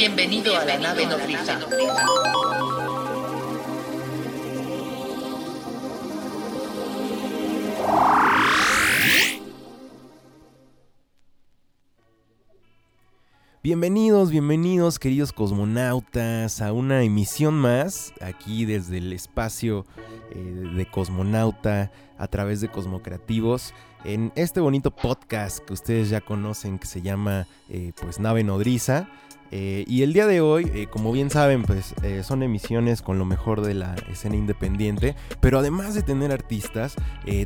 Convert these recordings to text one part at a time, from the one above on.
Bienvenido a la nave nodriza. Bienvenidos, bienvenidos queridos cosmonautas a una emisión más aquí desde el espacio eh, de cosmonauta a través de Cosmocreativos en este bonito podcast que ustedes ya conocen que se llama eh, pues Nave Nodriza. Eh, y el día de hoy, eh, como bien saben, pues eh, son emisiones con lo mejor de la escena independiente, pero además de tener artistas,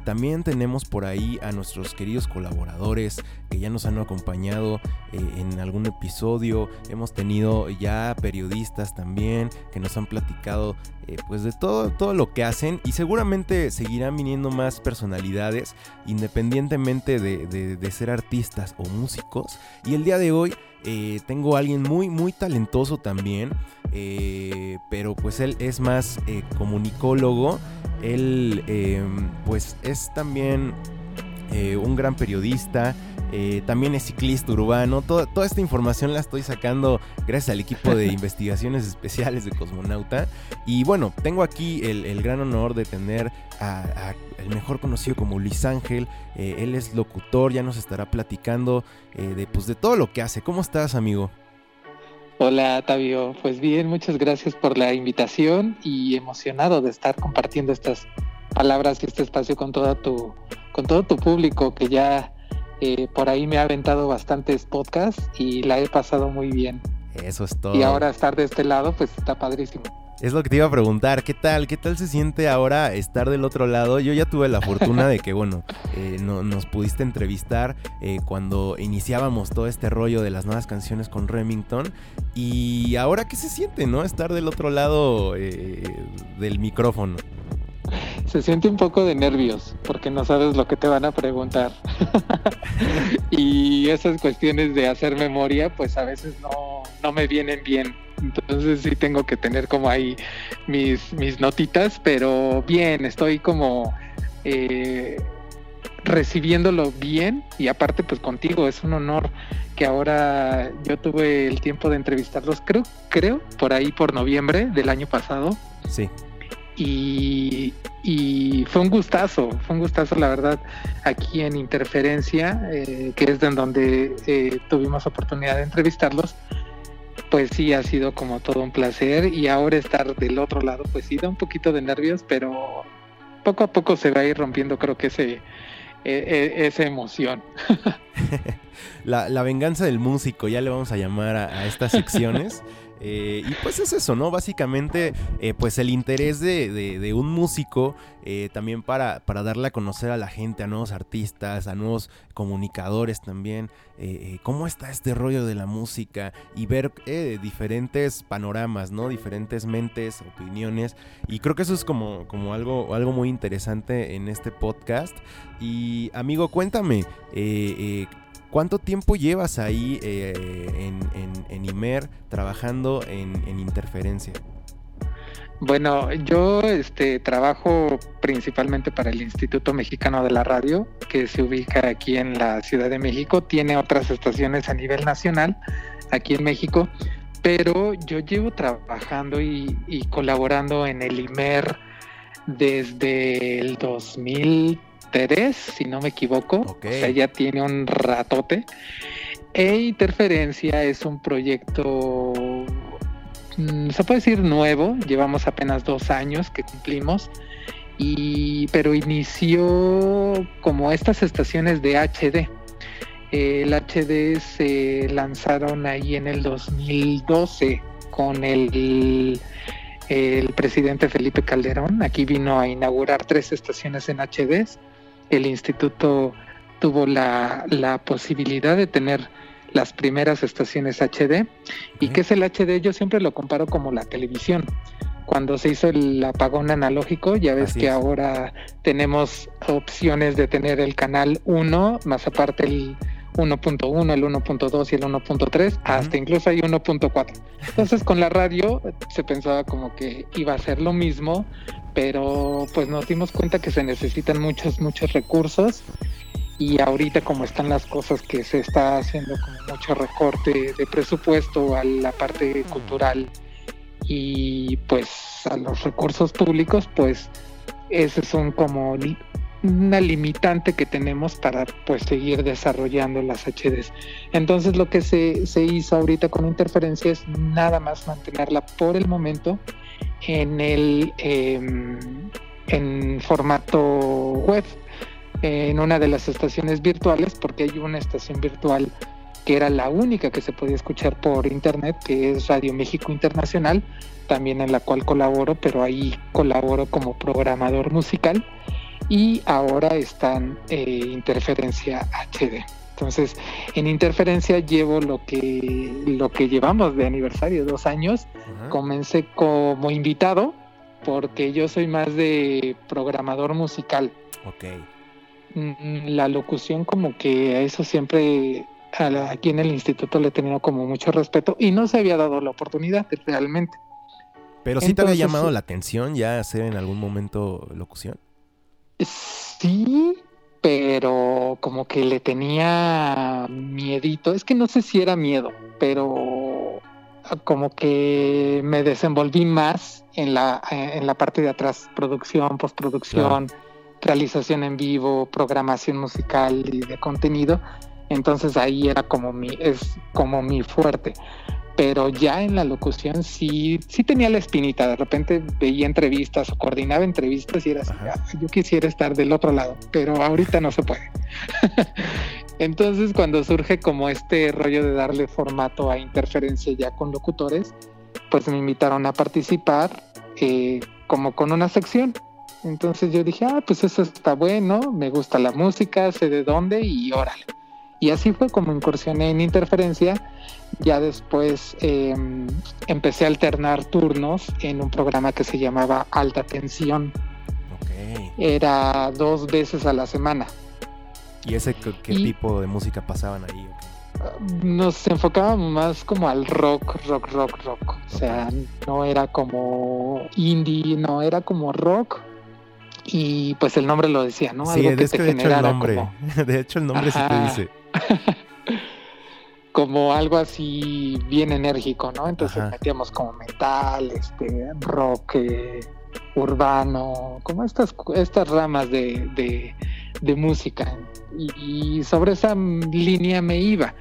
también tenemos por ahí a nuestros queridos colaboradores que ya nos han acompañado en algún episodio, hemos tenido ya periodistas también que nos han platicado pues de todo, todo lo que hacen y seguramente seguirán viniendo más personalidades independientemente de ser artistas o músicos. Y el día de hoy eh, tengo a alguien muy, muy talentoso también, eh, pero pues él es más eh, comunicólogo. Él em, pues es también un gran periodista. También es ciclista urbano. Toda, esta información la estoy sacando gracias al equipo de investigaciones especiales de Cosmonauta. Y bueno, tengo aquí el, gran honor de tener a el mejor conocido como Luis Ángel. Eh, él es locutor, ya nos estará platicando eh, de, pues, de todo lo que hace. ¿Cómo estás, amigo? Hola, Tavio. Pues bien, muchas gracias por la invitación y emocionado de estar compartiendo estas palabras y este espacio con, toda tu, con todo tu público que ya eh, por ahí me ha aventado bastantes podcasts y la he pasado muy bien. Eso es todo. Y ahora estar de este lado, pues está padrísimo. Es lo que te iba a preguntar, ¿qué tal? ¿Qué tal se siente ahora estar del otro lado? Yo ya tuve la fortuna de que, bueno, eh, nos pudiste entrevistar eh, cuando iniciábamos todo este rollo de las nuevas canciones con Remington. Y ahora, ¿qué se siente, no? Estar del otro lado eh, del micrófono. Se siente un poco de nervios porque no sabes lo que te van a preguntar. y esas cuestiones de hacer memoria, pues a veces no, no me vienen bien entonces sí tengo que tener como ahí mis, mis notitas, pero bien, estoy como eh, recibiéndolo bien y aparte pues contigo, es un honor que ahora yo tuve el tiempo de entrevistarlos, creo, creo, por ahí por noviembre del año pasado. Sí. Y, fue un gustazo, fue un gustazo la verdad aquí en Interferencia, eh, que es en donde eh, tuvimos oportunidad de entrevistarlos pues sí ha sido como todo un placer y ahora estar del otro lado pues sí da un poquito de nervios, pero poco a poco se va a ir rompiendo creo que ese, e, e, esa emoción. la, venganza del músico, ya le vamos a llamar a estas secciones. Eh, y pues es eso, ¿no? Básicamente, eh, pues el interés de, un músico eh, también para, para, darle a conocer a la gente, a nuevos artistas, a nuevos comunicadores también, cómo está este rollo de la música y ver diferentes panoramas, ¿no? Diferentes mentes, opiniones. Y creo que eso es como, como algo, algo muy interesante en este podcast. Y amigo, cuéntame, ¿Cuánto tiempo llevas ahí eh, en, IMER trabajando en, interferencia? Bueno, yo este, trabajo principalmente para el Instituto Mexicano de la Radio, que se ubica aquí en la Ciudad de México. Tiene otras estaciones a nivel nacional aquí en México, pero yo llevo trabajando y, y colaborando en el IMER desde el 2000 si no me equivoco. O sea, ya tiene un ratote. E Interferencia es un proyecto, mm, se puede decir nuevo, llevamos apenas dos años que cumplimos, y, pero inició como estas estaciones de HD. El HD se lanzaron ahí en el 2012 con el, el presidente Felipe Calderón. Aquí vino a inaugurar tres estaciones en HD el instituto tuvo la, posibilidad de tener las primeras estaciones HD. ¿Y qué es el HD? Yo siempre lo comparo como la televisión. Cuando se hizo el apagón analógico, ya ves que ahora tenemos opciones de tener el canal 1, más aparte el 1.1, el 1.2 y el 1.3, hasta incluso hay 1.4. Entonces con la radio se pensaba como que iba a ser lo mismo, pero pues nos dimos cuenta que se necesitan muchos, muchos recursos y ahorita como están las cosas que se está haciendo como mucho recorte de presupuesto a la parte cultural y pues a los recursos públicos, pues ese son como una limitante que tenemos para pues seguir desarrollando las HDs. Entonces lo que se, hizo ahorita con interferencia es nada más mantenerla por el momento en el em, en formato web en una de las estaciones virtuales porque hay una estación virtual que era la única que se podía escuchar por internet que es Radio México Internacional también en la cual colaboro pero ahí colaboro como programador musical y ahora están eh, interferencia HD entonces, en interferencia llevo lo que lo que llevamos de aniversario, dos años. Comencé como invitado porque yo soy más de programador musical. Ok. Mm, la locución como que a eso siempre aquí en el instituto le he tenido como mucho respeto y no se había dado la oportunidad realmente. Pero sí te había llamado la atención ya hacer en algún momento locución. Sí, pero como que le tenía miedito. Es que no sé si era miedo, pero como que me desenvolví más en la, en la parte de atrás, producción, postproducción, realización en vivo, programación musical y de contenido. Entonces ahí era como mi, es como mi fuerte pero ya en la locución sí, sí tenía la espinita. De repente veía entrevistas o coordinaba entrevistas y era así, ah, yo quisiera estar del otro lado, pero ahorita no se puede. Entonces cuando surge como este rollo de darle formato a interferencia ya con locutores, pues me invitaron a participar eh, como con una sección. Entonces yo dije, ah, pues eso está bueno, me gusta la música, sé de dónde y órale. Y así fue como incursioné en interferencia. Ya después em, empecé a alternar turnos en un programa que se llamaba Alta Tensión. Era dos veces a la semana. ¿Y ese qué, tipo de música pasaban ahí? Nos enfocábamos más como al rock, rock, rock, rock. O sea, no era como indie, no, era como rock, y pues el nombre lo decía, ¿no? Sí, Algo que, te de hecho el nombre, de hecho el nombre sí te dice. como algo así bien enérgico, ¿no? Entonces metíamos como metal, este, rock eh, urbano, como estas, estas ramas de, de, música. Y, sobre esa línea me iba.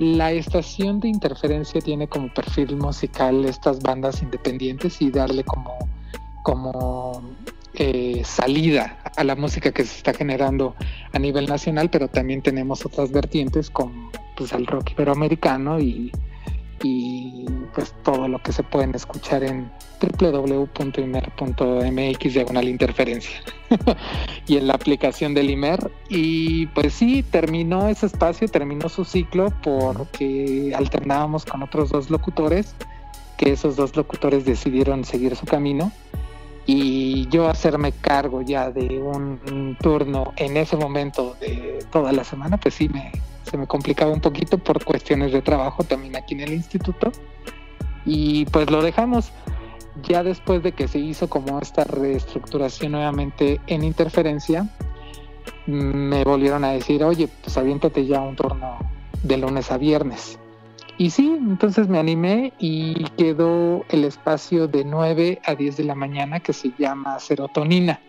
La estación de interferencia tiene como perfil musical estas bandas independientes y darle como, como eh, salida a la música que se está generando a nivel nacional, pero también tenemos otras vertientes como pues el rock iberoamericano y, y pues todo lo que se pueden escuchar en www.imer.mx diagonal interferencia y en la aplicación del IMER. Y pues sí terminó ese espacio terminó su ciclo porque alternábamos con otros dos locutores que esos dos locutores decidieron seguir su camino y yo hacerme cargo ya de un turno en ese momento de toda la semana, pues sí me, se me complicaba un poquito por cuestiones de trabajo también aquí en el instituto. Y pues lo dejamos ya después de que se hizo como esta reestructuración nuevamente en interferencia, me volvieron a decir, oye, pues aviéntate ya un turno de lunes a viernes. Y sí, entonces me animé y quedó el espacio de 9 a 10 de la mañana que se llama serotonina.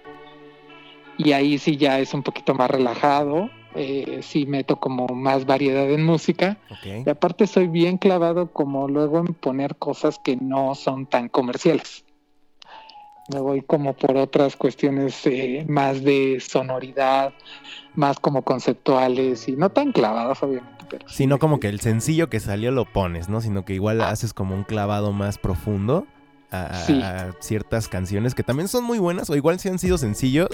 Y ahí sí ya es un poquito más relajado, eh, sí meto como más variedad en música. Y aparte soy bien clavado como luego en poner cosas que no son tan comerciales. Me voy como por otras cuestiones eh, más de sonoridad, más como conceptuales y no tan clavadas obviamente Sino como que el sencillo que salió lo pones, ¿no? Sino que igual ah. haces como un clavado más profundo a, ciertas canciones que también son muy buenas o igual sí han sido sencillos,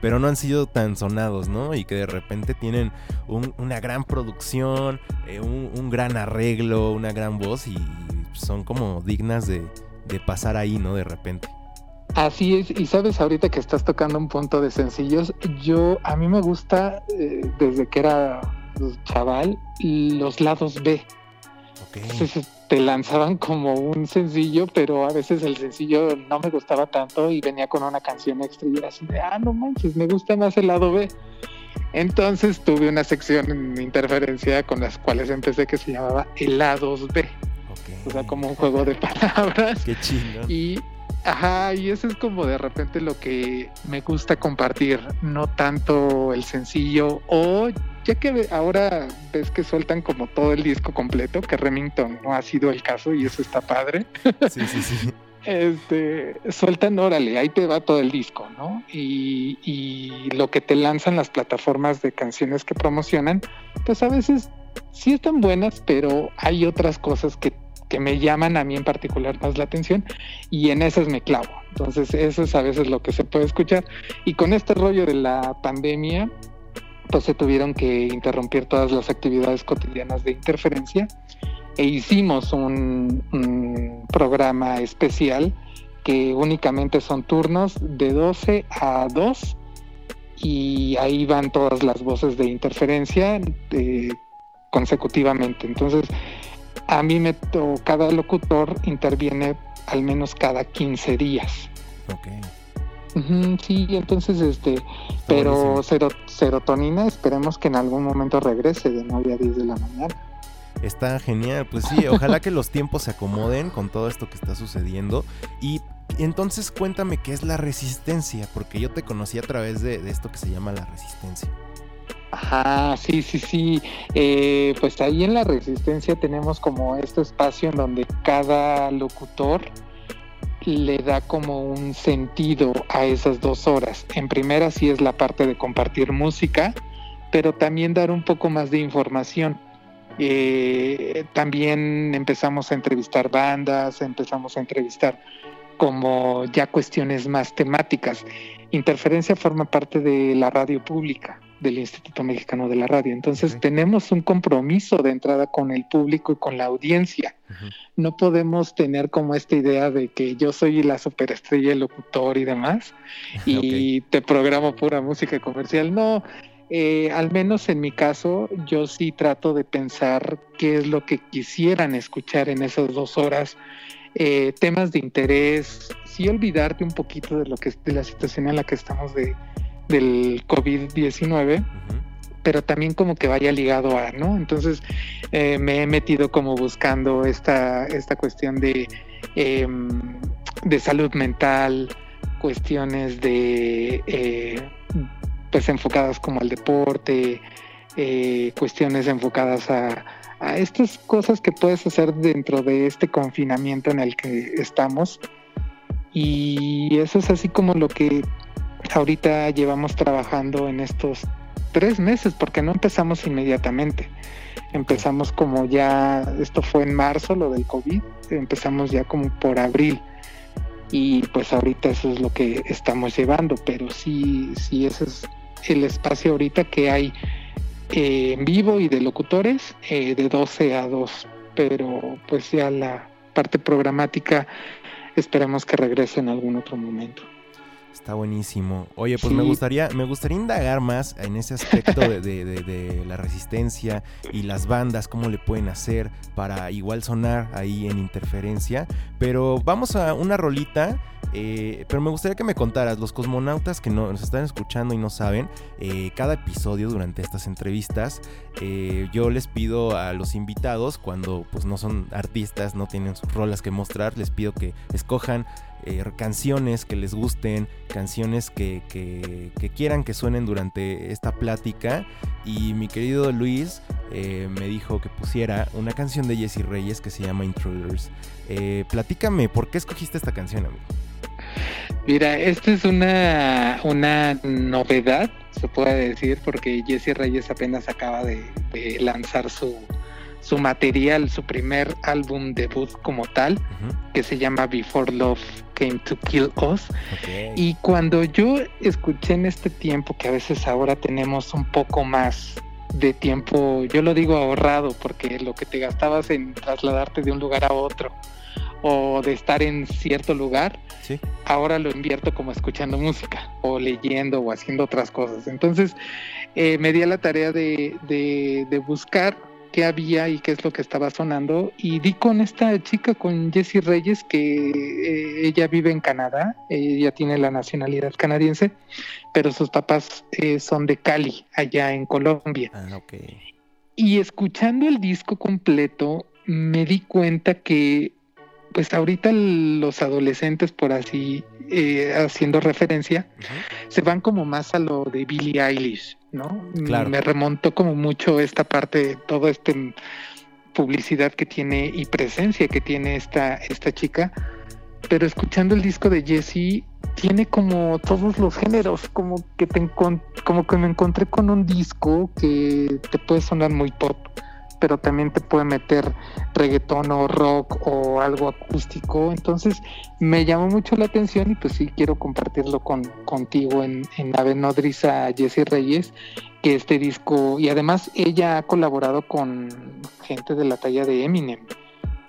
pero no han sido tan sonados, ¿no? Y que de repente tienen una gran producción, eh, un, gran arreglo, una gran voz y son como dignas de, pasar ahí, ¿no? De repente. Así es, y sabes ahorita que estás tocando un punto de sencillos, yo a mí me gusta eh, desde que era chaval los lados B. Entonces te lanzaban como un sencillo, pero a veces el sencillo no me gustaba tanto y venía con una canción extra y era así de, ah, no manches, me gusta más el lado B. Entonces tuve una sección en interferencia con las cuales empecé que se llamaba Helados B. O sea, como un juego de palabras. Qué chido. Y, ajá, y eso es como de repente lo que me gusta compartir, no tanto el sencillo o ya que ahora ves que sueltan como todo el disco completo, que Remington no ha sido el caso y eso está padre. Sí, sí, sí. este, sueltan, órale, ahí te va todo el disco, ¿no? Y, y, lo que te lanzan las plataformas de canciones que promocionan, pues a veces sí están buenas, pero hay otras cosas que, que me llaman a mí en particular más la atención y en esas me clavo. Entonces eso es a veces lo que se puede escuchar. Y con este rollo de la pandemia, pues se tuvieron que interrumpir todas las actividades cotidianas de interferencia e hicimos un, programa especial que únicamente son turnos de 12 a 2 y ahí van todas las voces de interferencia eh, consecutivamente. Entonces, a mí me cada locutor interviene al menos cada 15 días. Okay. Sí, entonces, este, pero ser, serotonina esperemos que en algún momento regrese de 9 a 10 de la mañana. Está genial, pues sí, ojalá que los tiempos se acomoden con todo esto que está sucediendo. Y entonces cuéntame qué es la resistencia, porque yo te conocí a través de, de esto que se llama la resistencia. Ajá, sí, sí, sí. Eh, pues ahí en la resistencia tenemos como este espacio en donde cada locutor le da como un sentido a esas dos horas. En primera sí es la parte de compartir música, pero también dar un poco más de información. Eh, también empezamos a entrevistar bandas, empezamos a entrevistar como ya cuestiones más temáticas. Interferencia forma parte de la radio pública del Instituto Mexicano de la Radio. Entonces tenemos un compromiso de entrada con el público y con la audiencia. Uh -huh. No podemos tener como esta idea de que yo soy la superestrella, el locutor y demás, y okay. te programo pura música comercial. No, eh, al menos en mi caso, yo sí trato de pensar qué es lo que quisieran escuchar en esas dos horas, eh, temas de interés, sí olvidarte un poquito de lo que de la situación en la que estamos de del COVID-19, uh -huh. pero también como que vaya ligado a, ¿no? Entonces eh, me he metido como buscando esta, esta cuestión de, eh, de salud mental, cuestiones de, eh, pues enfocadas como al deporte, eh, cuestiones enfocadas a, a estas cosas que puedes hacer dentro de este confinamiento en el que estamos. Y eso es así como lo que ahorita llevamos trabajando en estos tres meses, porque no empezamos inmediatamente. Empezamos como ya, esto fue en marzo, lo del COVID, empezamos ya como por abril. Y pues ahorita eso es lo que estamos llevando, pero sí, sí, ese es el espacio ahorita que hay eh, en vivo y de locutores eh, de 12 a 2, pero pues ya la parte programática esperamos que regrese en algún otro momento. Está buenísimo. Oye, pues sí. me gustaría, me gustaría indagar más en ese aspecto de, de, de, de, la resistencia y las bandas, cómo le pueden hacer para igual sonar ahí en interferencia. Pero vamos a una rolita. Eh, pero me gustaría que me contaras, los cosmonautas que no, nos están escuchando y no saben, eh, cada episodio durante estas entrevistas, eh, yo les pido a los invitados, cuando pues no son artistas, no tienen sus rolas que mostrar, les pido que escojan eh, canciones que les gusten, canciones que, que, quieran que suenen durante esta plática. Y mi querido Luis eh, me dijo que pusiera una canción de Jesse Reyes que se llama Intruders. Eh, platícame, ¿por qué escogiste esta canción, amigo? Mira, esta es una, una novedad, se puede decir, porque Jesse Reyes apenas acaba de lanzar su, su material, su primer álbum debut como tal, uh -huh. que se llama Before Love Came to Kill Us. Okay. Y cuando yo escuché en este tiempo, que a veces ahora tenemos un poco más de tiempo, yo lo digo ahorrado, porque lo que te gastabas en trasladarte de un lugar a otro o de estar en cierto lugar, ¿Sí? ahora lo invierto como escuchando música o leyendo o haciendo otras cosas. Entonces eh, me di a la tarea de, de, de buscar qué había y qué es lo que estaba sonando y di con esta chica, con Jessie Reyes, que eh, ella vive en Canadá, ella tiene la nacionalidad canadiense, pero sus papás eh, son de Cali, allá en Colombia. Ah, ok. Y escuchando el disco completo, me di cuenta que, pues ahorita los adolescentes, por así, eh, haciendo referencia, se van como más a lo de Billie Eilish, ¿no? Claro. Me remontó como mucho esta parte, de toda esta publicidad que tiene y presencia que tiene esta, esta chica. Pero escuchando el disco de Jessie, tiene como todos los géneros, como que te como que me encontré con un disco que te puede sonar muy pop, pero también te puede meter reggaetón o rock o algo acústico. Entonces me llamó mucho la atención y pues sí quiero compartirlo con, contigo en, en Ave Nodriza Jessie Reyes, que este disco, y además ella ha colaborado con gente de la talla de Eminem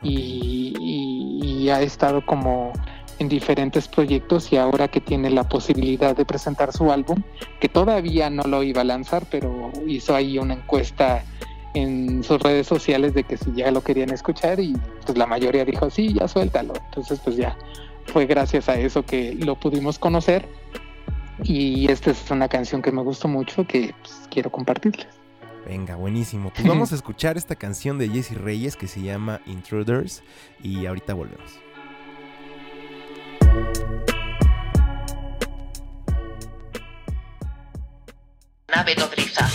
y, ha estado como en diferentes proyectos y ahora que tiene la posibilidad de presentar su álbum, que todavía no lo iba a lanzar, pero hizo ahí una encuesta en sus redes sociales de que si ya lo querían escuchar y pues la mayoría dijo sí, ya suéltalo. Entonces pues ya fue gracias a eso que lo pudimos conocer y esta es una canción que me gustó mucho que pues, quiero compartirles. Venga, buenísimo. Pues vamos a escuchar esta canción de Jesse Reyes que se llama Intruders y ahorita volvemos. Nave nodriza.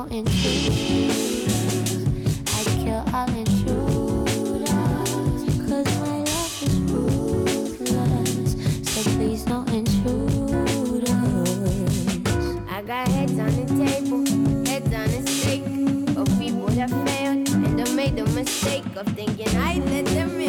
No intruders. I'd kill all intruders. Cause my love is ruthless. So please, no intruders. I got heads on the table, heads on the stake. Of people that failed and that made the mistake of thinking I let them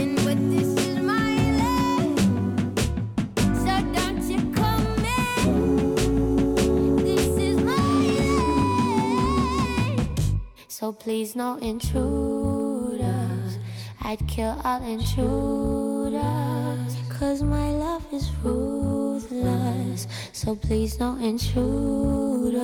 So please, no intruders. I'd kill all intruders. Cause my love is ruthless. So please, no intruders.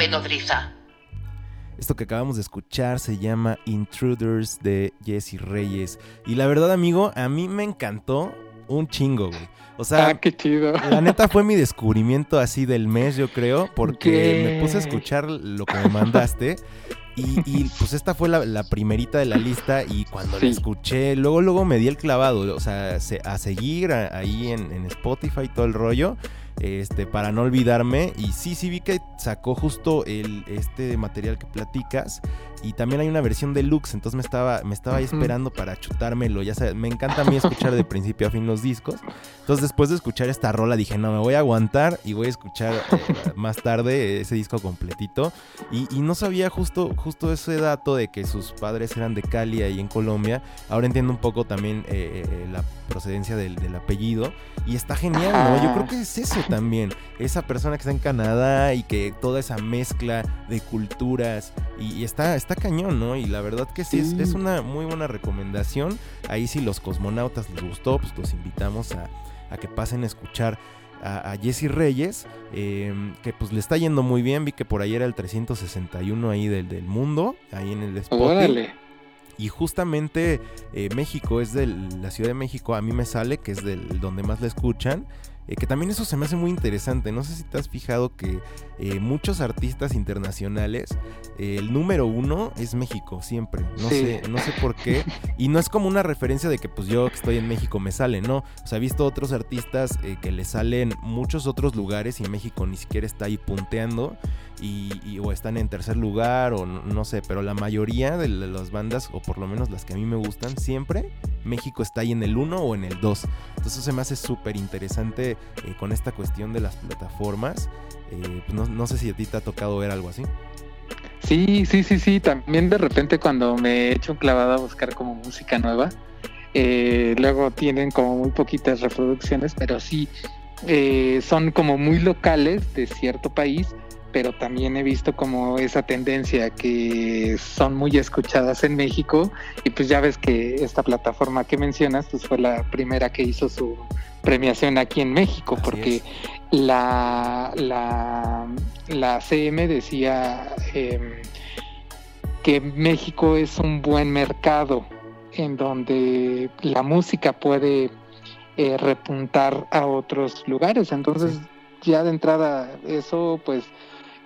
Nave nodriza. Esto que acabamos de escuchar se llama Intruders de Jesse Reyes. Y la verdad, amigo, a mí me encantó un chingo, güey. O sea, ah, qué chido. la neta fue mi descubrimiento así del mes, yo creo, porque ¿Qué? me puse a escuchar lo que me mandaste Y, pues esta fue la, primerita de la lista y cuando la escuché, luego luego me di el clavado, o sea, a seguir ahí en, en Spotify todo el rollo este, para no olvidarme. Y sí, sí vi que sacó justo el, este material que platicas. Y también hay una versión deluxe, entonces me estaba, me estaba ahí esperando para chutármelo. Ya sabes, me encanta a mí escuchar de principio a fin los discos. Entonces después de escuchar esta rola dije, no, me voy a aguantar y voy a escuchar eh, más tarde ese disco completito. Y, no sabía justo, justo ese dato de que sus padres eran de Cali ahí en Colombia. Ahora entiendo un poco también eh, eh, la procedencia del, apellido. Y está genial, ¿no? Yo creo que es eso también. Esa persona que está en Canadá y que toda esa mezcla de culturas. Y, está, está cañón, ¿no? Y la verdad que sí, Es, una muy buena recomendación. Ahí si los cosmonautas les gustó, pues los invitamos a, que pasen a escuchar a, Jesse Reyes, em, que pues le está yendo muy bien, vi que por ahí era el 361 ahí del, del mundo, ahí en el Spotify. Y justamente eh, México es de la Ciudad de México, a mí me sale que es del donde más la escuchan. Eh, que también eso se me hace muy interesante. No sé si te has fijado que eh, muchos artistas internacionales, el número uno es México, siempre. No, sé, no sé por qué. Y no es como una referencia de que pues yo que estoy en México me sale, no. O sea, he visto otros artistas que le salen muchos otros lugares y México ni siquiera está ahí punteando y, o están en tercer lugar o no, sé, pero la mayoría de las bandas, o por lo menos las que a mí me gustan, siempre México está ahí en el 1 o en el 2. Entonces eso se me hace súper interesante eh, con esta cuestión de las plataformas. Eh, pues no, sé si a ti te ha tocado ver algo así. Sí, sí, sí, sí. También de repente cuando me he hecho un clavado a buscar como música nueva, eh, luego tienen como muy poquitas reproducciones, pero sí son como muy locales de cierto país pero también he visto como esa tendencia que son muy escuchadas en México y pues ya ves que esta plataforma que mencionas pues fue la primera que hizo su premiación aquí en México porque la, la, la CM decía em, que México es un buen mercado en donde la música puede eh, repuntar a otros lugares. Entonces ya de entrada eso pues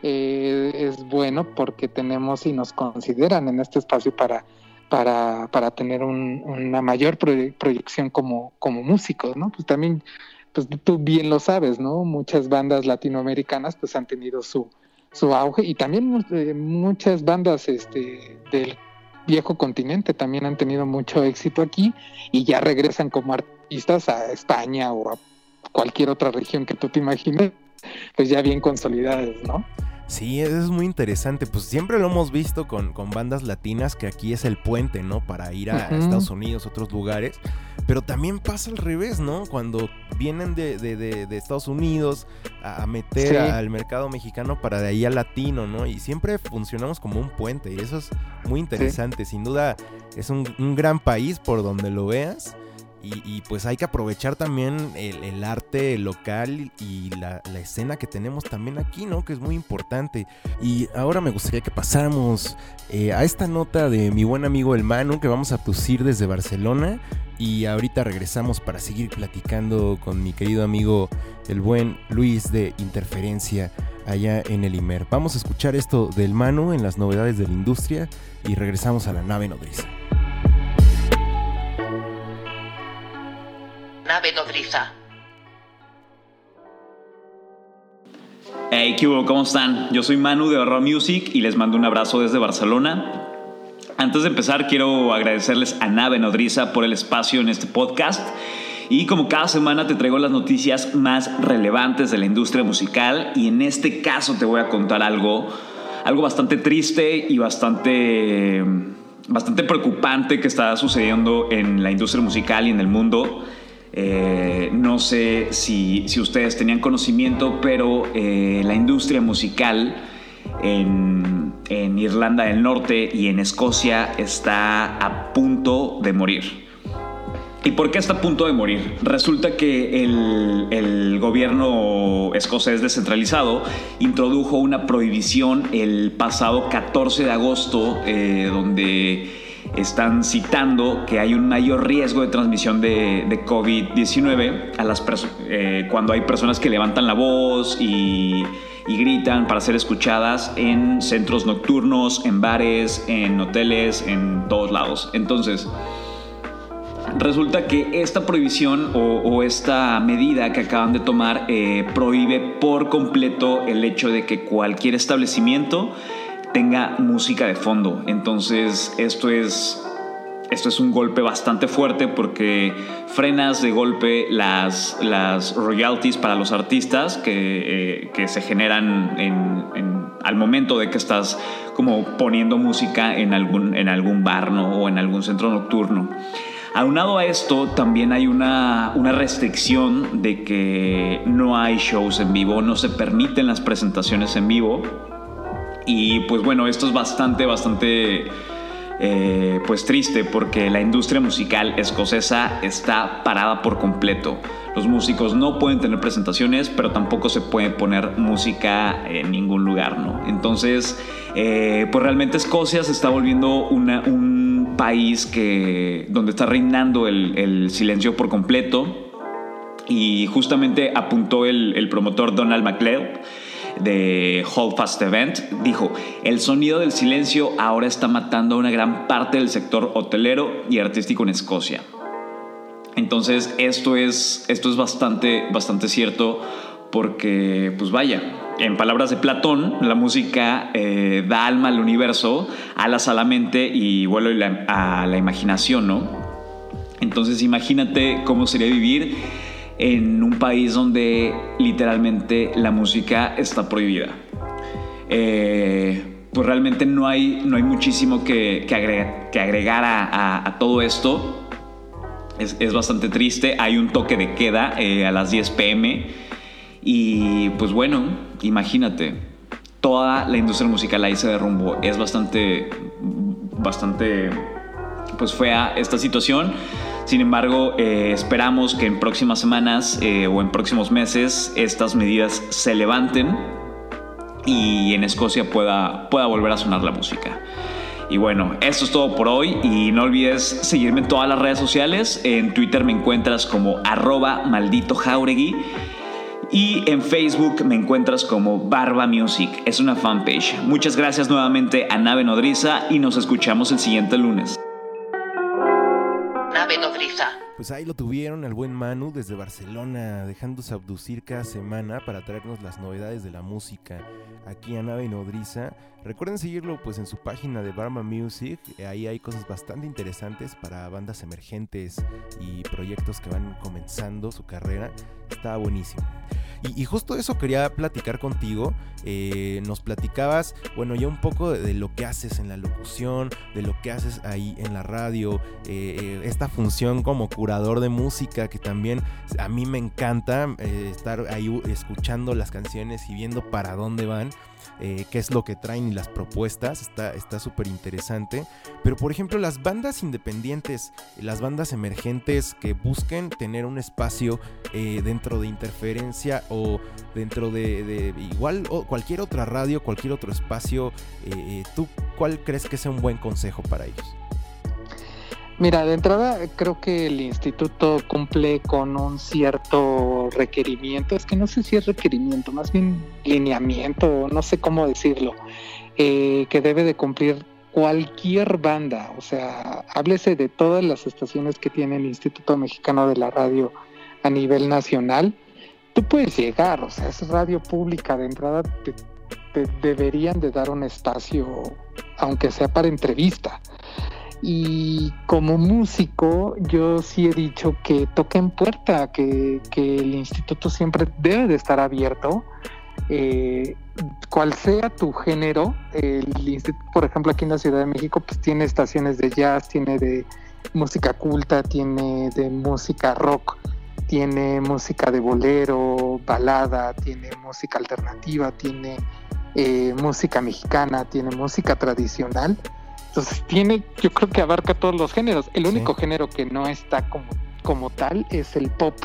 eh, es bueno porque tenemos y nos consideran en este espacio para, para, para tener una mayor proyección como, como músicos, ¿no? Pues también, pues tú bien lo sabes, ¿no? Muchas bandas latinoamericanas pues han tenido su, su auge y también eh, muchas bandas este, del viejo continente también han tenido mucho éxito aquí y ya regresan como artistas a España o a cualquier otra región que tú te imagines, pues ya bien consolidadas, ¿no? Sí, es muy interesante. Pues siempre lo hemos visto con, bandas latinas, que aquí es el puente, ¿no? Para ir a Estados Unidos, otros lugares. Pero también pasa al revés, ¿no? Cuando vienen de, de, Estados Unidos a, meter al mercado mexicano para de ahí al latino, ¿no? Y siempre funcionamos como un puente. Y eso es muy interesante. Sin duda, es un, un gran país por donde lo veas. Y, pues hay que aprovechar también el, arte local y la, escena que tenemos también aquí, ¿no? Que es muy importante. Y ahora me gustaría que pasáramos eh, a esta nota de mi buen amigo el Manu, que vamos a pusir desde Barcelona. Y ahorita regresamos para seguir platicando con mi querido amigo el buen Luis de Interferencia allá en el Imer. Vamos a escuchar esto del Manu en las novedades de la industria y regresamos a la nave nodriza. Nave nodriza. Hey, ¿qué ¿Cómo están? Yo soy Manu de Horror Music y les mando un abrazo desde Barcelona. Antes de empezar, quiero agradecerles a Nave Nodriza por el espacio en este podcast. Y como cada semana te traigo las noticias más relevantes de la industria musical y en este caso te voy a contar algo, algo bastante triste y bastante, bastante preocupante que está sucediendo en la industria musical y en el mundo. Eh, no sé si, ustedes tenían conocimiento, pero eh, la industria musical en, Irlanda del Norte y en Escocia está a punto de morir. ¿Y por qué está a punto de morir? Resulta que el, gobierno escocés descentralizado introdujo una prohibición el pasado 14 de agosto, eh, donde están citando que hay un mayor riesgo de transmisión de, COVID-19 a las eh, cuando hay personas que levantan la voz y, gritan para ser escuchadas en centros nocturnos, en bares, en hoteles, en todos lados. Entonces, resulta que esta prohibición o, esta medida que acaban de tomar eh, prohíbe por completo el hecho de que cualquier establecimiento tenga música de fondo. Entonces, esto es esto es un golpe bastante fuerte porque frenas de golpe las, las royalties para los artistas que, eh, se generan al momento de que estás como poniendo música en algún, en algún bar o en algún centro nocturno. Aunado a esto, también hay una, una, restricción de que no hay shows en vivo, no se permiten las presentaciones en vivo. Y pues bueno, esto es bastante, bastante eh, pues triste porque la industria musical escocesa está parada por completo. Los músicos no pueden tener presentaciones, pero tampoco se puede poner música en ningún lugar, ¿no? Entonces, eh, pues realmente Escocia se está volviendo un país que, donde está reinando el, silencio por completo. Y justamente apuntó el, el promotor Donald McLeod de Fast Event, dijo, el sonido del silencio ahora está matando a una gran parte del sector hotelero y artístico en Escocia. Entonces esto es, esto es bastante, bastante cierto porque, pues vaya, en palabras de Platón, la música eh, da alma al universo, alas a la mente y vuelo a la imaginación, ¿no? Entonces imagínate cómo sería vivir en un país donde literalmente la música está prohibida. Eh, pues realmente no hay, no hay muchísimo que, agregar, a, todo esto. Es, bastante triste. Hay un toque de queda eh, a las 10 pm. Y pues bueno, imagínate, toda la industria musical ahí se derrumbó. Es bastante, bastante pues fea esta situación. Sin embargo, eh, esperamos que en próximas semanas eh, o en próximos meses estas medidas se levanten y en Escocia pueda, pueda volver a sonar la música. Y bueno, esto es todo por hoy y no olvides seguirme en todas las redes sociales. En Twitter me encuentras como arroba maldito jauregui y en Facebook me encuentras como Barba Music. Es una fanpage. Muchas gracias nuevamente a Nave Nodriza y nos escuchamos el siguiente lunes. Pues ahí lo tuvieron al buen Manu desde Barcelona, dejándose abducir cada semana para traernos las novedades de la música aquí a Nave Nodriza. Recuerden seguirlo pues en su página de Barma Music, ahí hay cosas bastante interesantes para bandas emergentes y proyectos que van comenzando su carrera. Está buenísimo. Y, justo eso quería platicar contigo. Eh, nos platicabas, bueno, ya un poco de, lo que haces en la locución, de lo que haces ahí en la radio, eh, eh, esta función como curador de música que también a mí me encanta estar ahí escuchando las canciones y viendo para dónde van. Eh, qué es lo que traen y las propuestas, está súper interesante. Pero por ejemplo, las bandas independientes, las bandas emergentes que busquen tener un espacio eh, dentro de interferencia o dentro de, igual o cualquier otra radio, cualquier otro espacio, eh, ¿tú cuál crees que sea un buen consejo para ellos? Mira, de entrada creo que el instituto cumple con un cierto requerimiento, es que no sé si es requerimiento, más bien lineamiento, no sé cómo decirlo, eh, que debe de cumplir cualquier banda, o sea, háblese de todas las estaciones que tiene el Instituto Mexicano de la Radio a nivel nacional, tú puedes llegar, o sea, es radio pública, de entrada te, te deberían de dar un espacio, aunque sea para entrevista y como músico, yo sí he dicho que toquen puerta, que, el instituto siempre debe de estar abierto. Eh, cual sea tu género, el instituto, por ejemplo, aquí en la Ciudad de México, pues tiene estaciones de jazz, tiene de música culta, tiene de música rock, tiene música de bolero, balada, tiene música alternativa, tiene eh, música mexicana, tiene música tradicional. Entonces tiene, yo creo que abarca todos los géneros. El único género que no está como, como tal es el pop,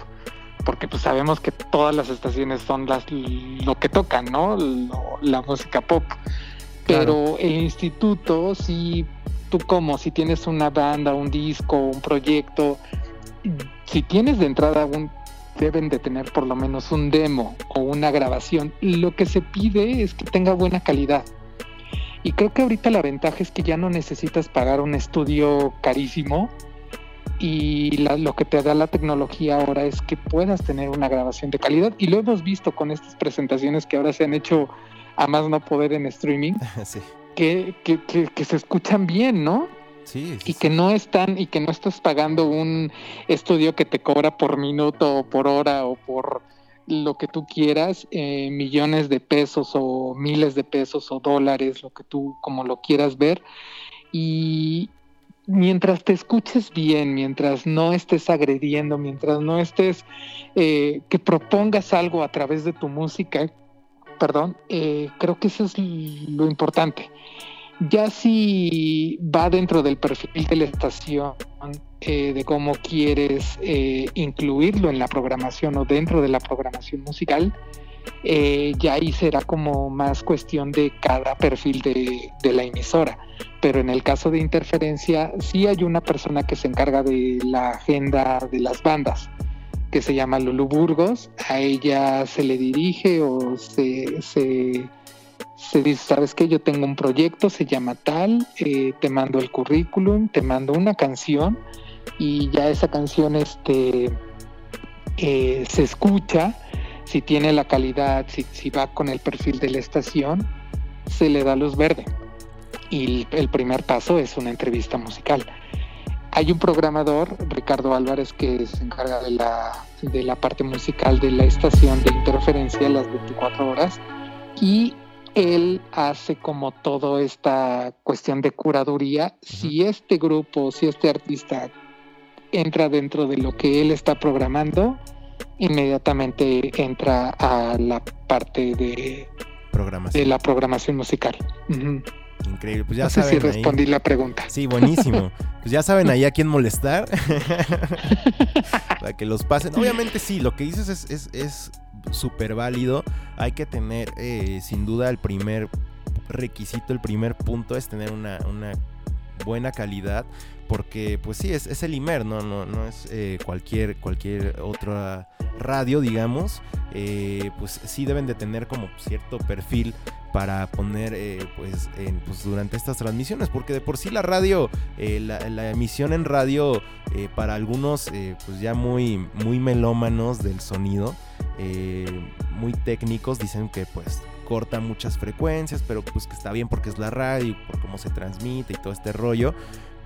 porque pues sabemos que todas las estaciones son las lo que tocan, ¿no? la música pop. Pero el instituto, si tú como, si tienes una banda, un disco, un proyecto, si tienes de entrada un deben de tener por lo menos un demo o una grabación. Lo que se pide es que tenga buena calidad. Y creo que ahorita la ventaja es que ya no necesitas pagar un estudio carísimo. Y lo que te da la tecnología ahora es que puedas tener una grabación de calidad. Y lo hemos visto con estas presentaciones que ahora se han hecho a más no poder en streaming, que, que, que, se escuchan bien, ¿no? Sí, y que no están y que no estás pagando un estudio que te cobra por minuto o por hora o por lo que tú quieras, eh, millones de pesos o miles de pesos o dólares, lo que tú como lo quieras ver. Y, mientras te escuches bien, mientras no estés agrediendo, mientras no estés, eh, que propongas algo a través de tu música, perdón, eh, creo que eso es lo importante. Ya si va dentro del perfil de la estación, eh, de cómo quieres incluirlo en la programación o dentro de la programación musical, eh, ya ahí será como más cuestión de cada perfil de, la emisora. Pero en el caso de interferencia, sí hay una persona que se encarga de la agenda de las bandas, que se llama Lulu Burgos. A ella se le dirige o se, dice, sabes que yo tengo un proyecto, se llama tal, eh, te mando el currículum, te mando una canción y ya esa canción este, eh, se escucha si tiene la calidad, si, va con el perfil de la estación, se le da luz verde. Y el primer paso es una entrevista musical. Hay un programador, Ricardo Álvarez, que se encarga de la, de la parte musical de la estación de interferencia las 24 horas y él hace como toda esta cuestión de curaduría. Si este grupo, si este artista entra dentro de lo que él está programando, inmediatamente entra a la parte de, programación. de la programación musical. Increíble, pues ya no sé si respondí la pregunta. Sí, buenísimo. Pues ya saben ahí a quién molestar. Para que los pasen. Obviamente sí, lo que dices es súper es, válido. Hay que tener, eh, sin duda, el primer requisito, el primer punto es tener una, una buena calidad porque pues sí, es, es el IMER, no, no, no es eh, cualquier, cualquier otra radio, digamos, eh, pues sí deben de tener como cierto perfil para poner eh, pues, pues, durante estas transmisiones porque de por sí la radio la, emisión en radio para algunos pues ya muy muy melómanos del sonido muy técnicos dicen que pues corta muchas frecuencias pero pues que está bien porque es la radio por cómo se transmite y todo este rollo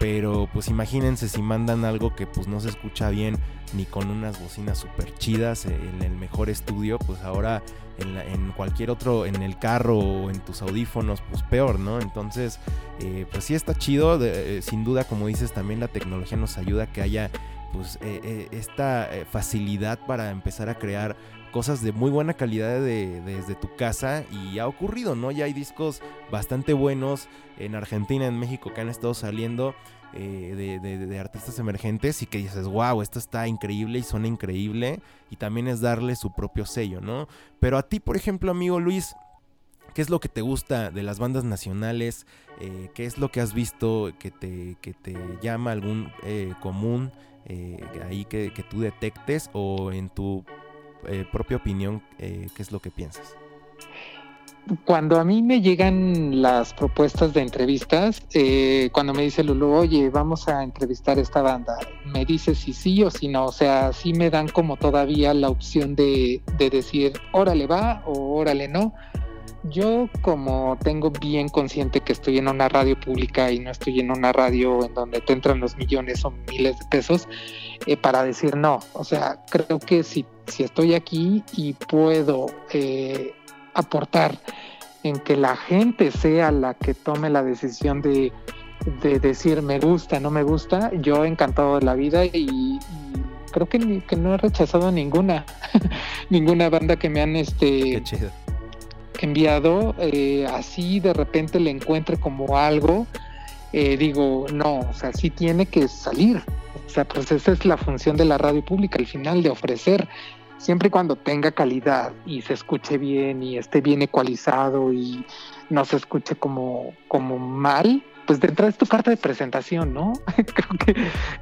pero pues imagínense si mandan algo que pues no se escucha bien ni con unas bocinas súper chidas en el mejor estudio, pues ahora en, cualquier otro, en el carro o en tus audífonos, pues peor, ¿no? Entonces, eh, pues sí está chido, eh, sin duda como dices, también la tecnología nos ayuda a que haya pues eh, esta facilidad para empezar a crear cosas de muy buena calidad desde tu casa y ha ocurrido, ¿no? Ya hay discos bastante buenos en Argentina, en México que han estado saliendo eh, de, artistas emergentes y que dices, wow, esto está increíble y suena increíble y también es darle su propio sello, ¿no? Pero a ti, por ejemplo, amigo Luis, ¿qué es lo que te gusta de las bandas nacionales? Eh, ¿Qué es lo que has visto que te, que te llama algún eh, común ahí que, que tú detectes o en tu eh, propia opinión, eh, ¿qué es lo que piensas? Cuando a mí me llegan las propuestas de entrevistas, eh, cuando me dice Lulu, oye, vamos a entrevistar esta banda, me dice si sí o si no, o sea, sí me dan como todavía la opción de, de decir, órale va o órale no. Yo como tengo bien consciente que estoy en una radio pública y no estoy en una radio en donde te entran los millones o miles de pesos, eh, para decir no. O sea, creo que si, si estoy aquí y puedo eh, aportar en que la gente sea la que tome la decisión de, decir me gusta, no me gusta, yo he encantado de la vida y, creo que, que, no he rechazado ninguna, ninguna banda que me han este enviado, eh, así de repente le encuentre como algo, eh, digo, no, o sea, sí tiene que salir. O sea, pues esa es la función de la radio pública, al final, de ofrecer, siempre y cuando tenga calidad y se escuche bien y esté bien ecualizado y no se escuche como, como mal, pues de entrada es tu carta de presentación, ¿no? Creo que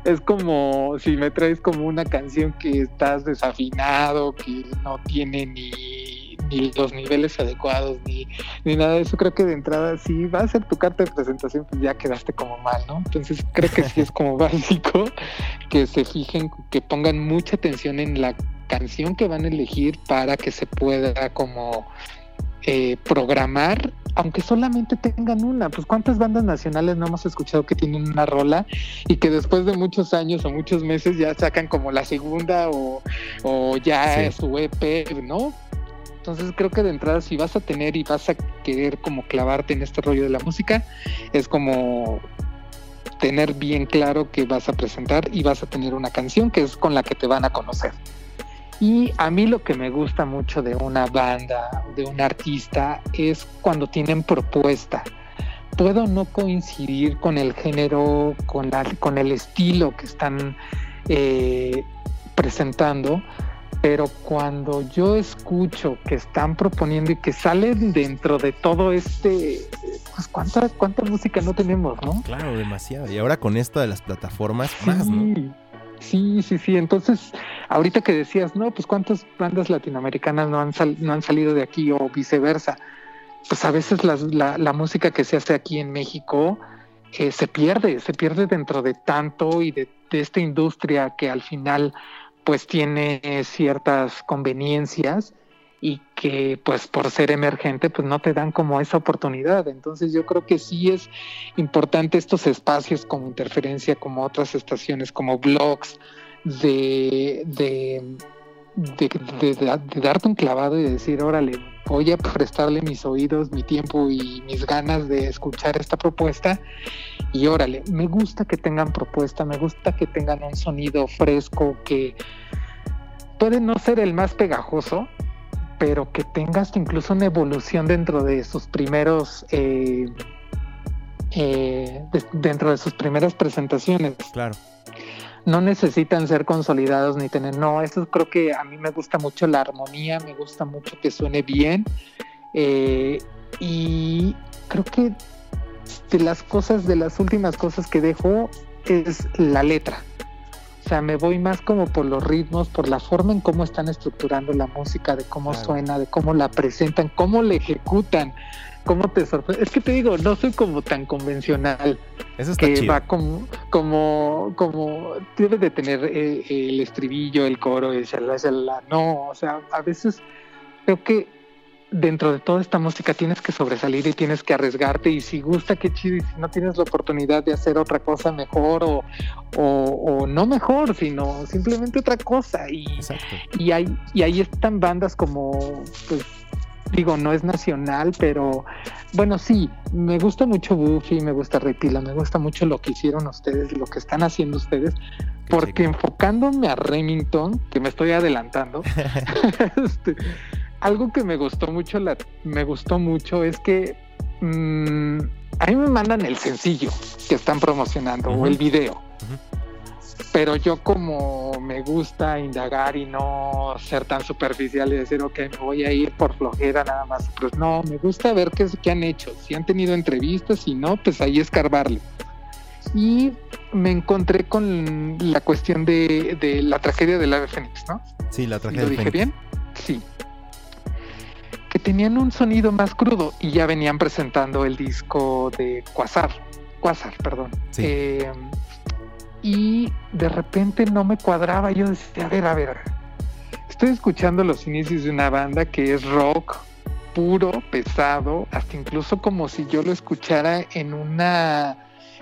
es como si me traes como una canción que estás desafinado, que no tiene ni, ni los niveles adecuados, ni, ni nada de eso. Creo que de entrada sí va a ser tu carta de presentación, pues ya quedaste como mal, ¿no? Entonces creo que sí es como básico que se fijen, que pongan mucha atención en la canción que van a elegir para que se pueda como eh, programar, aunque solamente tengan una. Pues cuántas bandas nacionales no hemos escuchado que tienen una rola y que después de muchos años o muchos meses ya sacan como la segunda o, o ya Sí. su EP, ¿no? Entonces creo que de entrada si vas a tener y vas a querer como clavarte en este rollo de la música, es como tener bien claro que vas a presentar y vas a tener una canción que es con la que te van a conocer. Y a mí lo que me gusta mucho de una banda, de un artista, es cuando tienen propuesta. Puedo no coincidir con el género, con, la, con el estilo que están eh, presentando, pero cuando yo escucho que están proponiendo y que salen dentro de todo este, pues cuánta, cuánta música no tenemos, ¿no? Claro, demasiado. Y ahora con esto de las plataformas, más, ¿no? Sí, sí, sí, sí. Entonces, ahorita que decías, no, pues cuántas bandas latinoamericanas no han, sal- no han salido de aquí o viceversa. Pues a veces las- la, la música que se hace aquí en México eh, se pierde, se pierde dentro de tanto y de, de esta industria que al final pues tiene ciertas conveniencias y que pues por ser emergente pues no te dan como esa oportunidad. Entonces yo creo que sí es importante estos espacios como interferencia, como otras estaciones, como blogs, de, de- de- de darte un clavado y decir, órale, voy a prestarle mis oídos, mi tiempo y mis ganas de escuchar esta propuesta. Y órale, me gusta que tengan propuesta, me gusta que tengan un sonido fresco, que puede no ser el más pegajoso, pero que tengas incluso una evolución dentro de sus primeros eh, eh, de- dentro de sus primeras presentaciones. Claro. No necesitan ser consolidados ni tener, no, eso creo que a mí me gusta mucho la armonía, me gusta mucho que suene bien eh, y creo que de las cosas, de las últimas cosas que dejo es la letra. O sea, me voy más como por los ritmos, por la forma en cómo están estructurando la música, de cómo Claro. suena, de cómo la presentan, cómo la ejecutan, cómo te sorprende. Es que te digo, no soy como tan convencional Eso está que chido. va como, como, como debe de tener eh, el estribillo, el coro, el. No, o sea, a veces creo que dentro de toda esta música tienes que sobresalir y tienes que arriesgarte y si gusta, qué chido, y si no tienes la oportunidad de hacer otra cosa mejor o, o, o no mejor, sino simplemente otra cosa y, Exacto. y ahí, y ahí están bandas como, pues, digo, no es nacional, pero bueno, sí, me gusta mucho Buffy, me gusta Repila, me gusta mucho lo que hicieron ustedes, lo que están haciendo ustedes, porque enfocándome a Remington, que me estoy adelantando, este, algo que me gustó mucho, la, me gustó mucho es que mm, a mí me mandan el sencillo que están promocionando o el video. Pero yo como me gusta indagar y no ser tan superficial y decir, ok, me voy a ir por flojera nada más. Pues no, me gusta ver qué, qué han hecho. Si han tenido entrevistas, si no, pues ahí escarbarle. Y me encontré con la cuestión de, de la tragedia del ave fénix, ¿no? Sí, la tragedia ¿Lo dije Fénix. bien? Sí. Que tenían un sonido más crudo y ya venían presentando el disco de Quasar. Quasar, perdón. Sí. Eh, y de repente no me cuadraba. Yo decía, a ver, a ver. Estoy escuchando los inicios de una banda que es rock puro, pesado, hasta incluso como si yo lo escuchara en una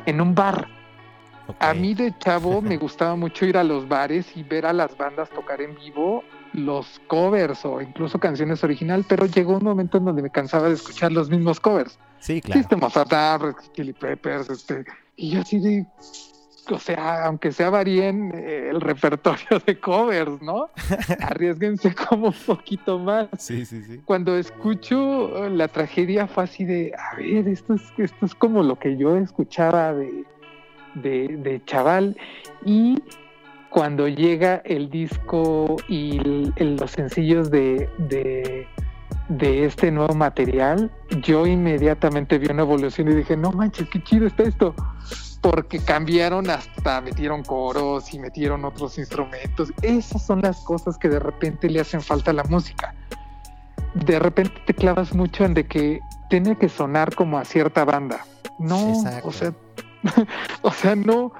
en un bar. A mí de chavo me gustaba mucho ir a los bares y ver a las bandas tocar en vivo los covers o incluso canciones original, pero llegó un momento en donde me cansaba de escuchar los mismos covers. Sí, claro. System of Hot Chili Peppers, este, y yo así de, o sea, aunque sea varíen eh, el repertorio de covers, ¿no? Arriesguense como un poquito más Sí, sí, sí. cuando escucho eh, la tragedia fue así de, a ver, esto es, esto es como lo que yo escuchaba de, de, de chaval. Y cuando llega el disco y el- el- los sencillos de, de, de este nuevo material, yo inmediatamente vi una evolución y dije, no manches, qué chido está esto. Porque cambiaron hasta, metieron coros y metieron otros instrumentos. Esas son las cosas que de repente le hacen falta a la música. De repente te clavas mucho en de que tiene que sonar como a cierta banda. No, Exacto. o sea, o sea, no.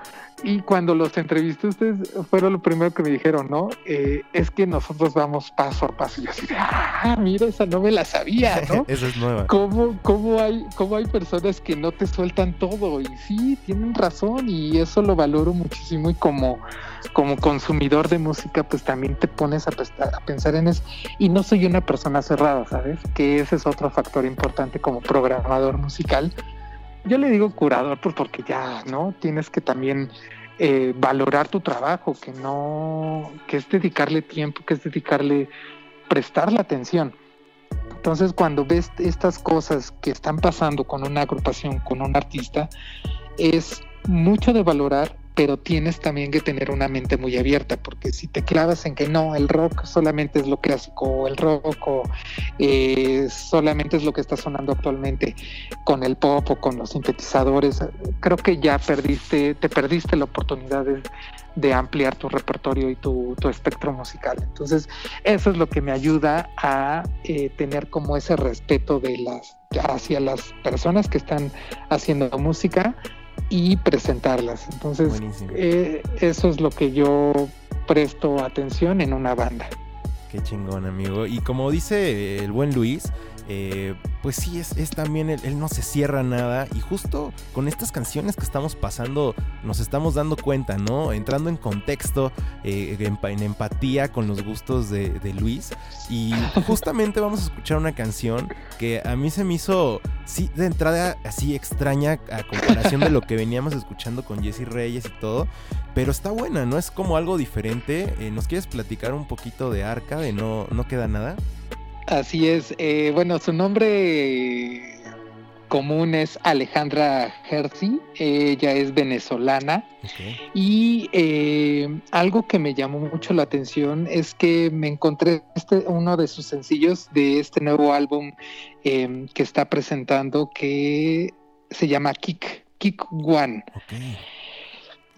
Y cuando los entrevisté, ustedes fueron lo primero que me dijeron, ¿no? Eh, es que nosotros vamos paso a paso. Y yo así de, ah, mira, esa no me la sabía, ¿no? Esa es nueva. ¿Cómo, cómo, hay, ¿Cómo hay personas que no te sueltan todo? Y sí, tienen razón y eso lo valoro muchísimo y como, como consumidor de música pues también te pones a, a pensar en eso. Y no soy una persona cerrada, ¿sabes? Que ese es otro factor importante como programador musical. Yo le digo curador pues porque ya, ¿no? Tienes que también eh, valorar tu trabajo, que no, que es dedicarle tiempo, que es dedicarle, prestarle atención. Entonces, cuando ves estas cosas que están pasando con una agrupación, con un artista, es mucho de valorar, pero tienes también que tener una mente muy abierta, porque si te clavas en que no, el rock solamente es lo clásico, o el rock o, eh, solamente es lo que está sonando actualmente con el pop o con los sintetizadores, creo que ya perdiste, te perdiste la oportunidad de, ampliar tu repertorio y tu, tu espectro musical. Entonces, eso es lo que me ayuda a eh, tener como ese respeto de las hacia las personas que están haciendo música y presentarlas. Entonces, eh, eso es lo que yo presto atención en una banda. Qué chingón, amigo. Y como dice el buen Luis, eh, pues sí, es, es también, él, él no se cierra nada. Y justo con estas canciones que estamos pasando, nos estamos dando cuenta, ¿no? Entrando en contexto, eh, en, pa- en empatía con los gustos de, de Luis. Y justamente vamos a escuchar una canción que a mí se me hizo, sí, de entrada así extraña a comparación de lo que veníamos escuchando con Jesse Reyes y todo. Pero está buena, ¿no? Es como algo diferente. Eh, ¿Nos quieres platicar un poquito de Arca, de No, no Queda Nada? Así es. eh, bueno, su nombre común es Alejandra Herzi. Ella es venezolana. Y eh, algo que me llamó mucho la atención es que me encontré este, uno de sus sencillos de este nuevo álbum eh, que está presentando que se llama Kick, Kick One.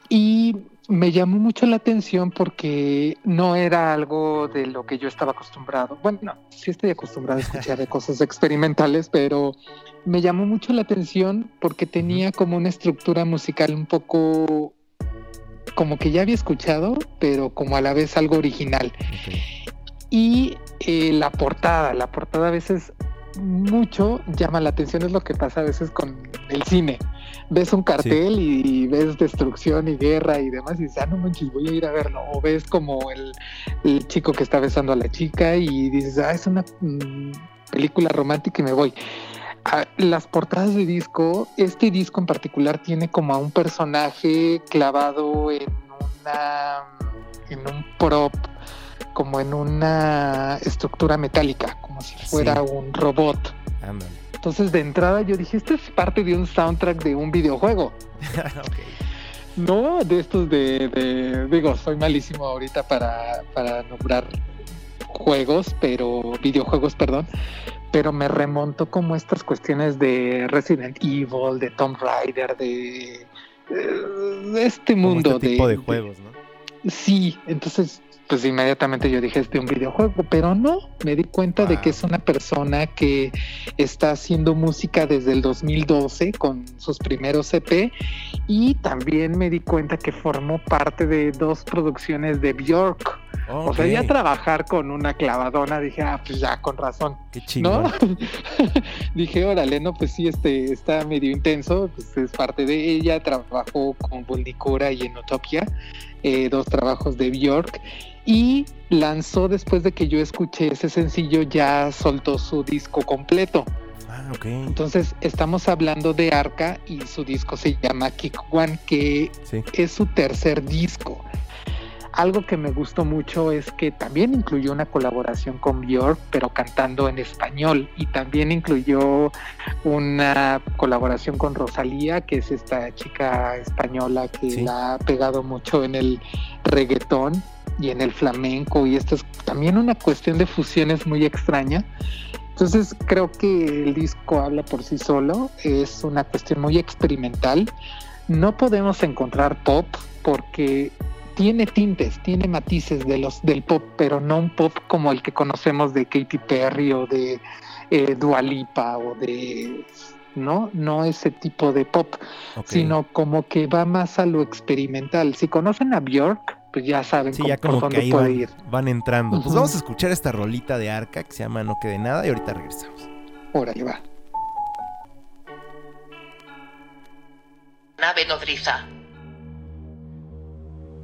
Y me llamó mucho la atención porque no era algo de lo que yo estaba acostumbrado. Bueno, no, sí estoy acostumbrado a escuchar de cosas experimentales, pero me llamó mucho la atención porque tenía como una estructura musical un poco como que ya había escuchado, pero como a la vez algo original. Y eh, la portada, la portada a veces mucho llama la atención, es lo que pasa a veces con el cine. Ves un cartel y, ves destrucción y guerra y demás y dices, ah, no manches, voy a ir a verlo. O ves como el, el chico que está besando a la chica y dices, ah, es una mm, película romántica y me voy. Ah, las portadas de disco, este disco en particular tiene como a un personaje clavado en una en un prop como en una estructura metálica, como si Sí. fuera un robot. Ándale. Entonces de entrada yo dije, esto es parte de un soundtrack de un videojuego. No, de estos de, de- digo, soy malísimo ahorita para, para nombrar juegos, pero videojuegos, perdón, pero me remonto como estas cuestiones de Resident Evil, de Tomb Raider, de, de este mundo este tipo de, de juegos, ¿no? Sí, entonces pues inmediatamente yo dije es de un videojuego, pero no, me di cuenta de que es una persona que está haciendo música desde el 2012 con sus primeros EP y también me di cuenta que formó parte de dos producciones de Bjork. O sea, ya trabajar con una clavadona, dije, ah, pues ya con razón. Qué chingón. ¿no? Dije, órale, no, pues sí, este está medio intenso, pues es parte de ella, trabajó con Buldicura y en Utopia, eh, dos trabajos de Bjork, y lanzó después de que yo escuché ese sencillo, ya soltó su disco completo. Ah, ok. Entonces, estamos hablando de Arca y su disco se llama Kick One, que Sí. es su tercer disco. Algo que me gustó mucho es que también incluyó una colaboración con Björk, pero cantando en español. Y también incluyó una colaboración con Rosalía, que es esta chica española que Sí. la ha pegado mucho en el reggaetón y en el flamenco. Y esto es también una cuestión de fusiones muy extraña. Entonces creo que el disco habla por sí solo, es una cuestión muy experimental. No podemos encontrar pop porque tiene tintes, tiene matices de los del pop, pero no un pop como el que conocemos de Katy Perry o de eh, Dua Lipa o de no, no ese tipo de pop, sino como que va más a lo experimental. Si conocen a Björk, pues ya saben Sí, cómo- ya por como que dónde ahí puede van, ir. van entrando. Pues vamos a escuchar esta rolita de Arca que se llama No quede nada y ahorita regresamos. Órale, va. Nave nodriza.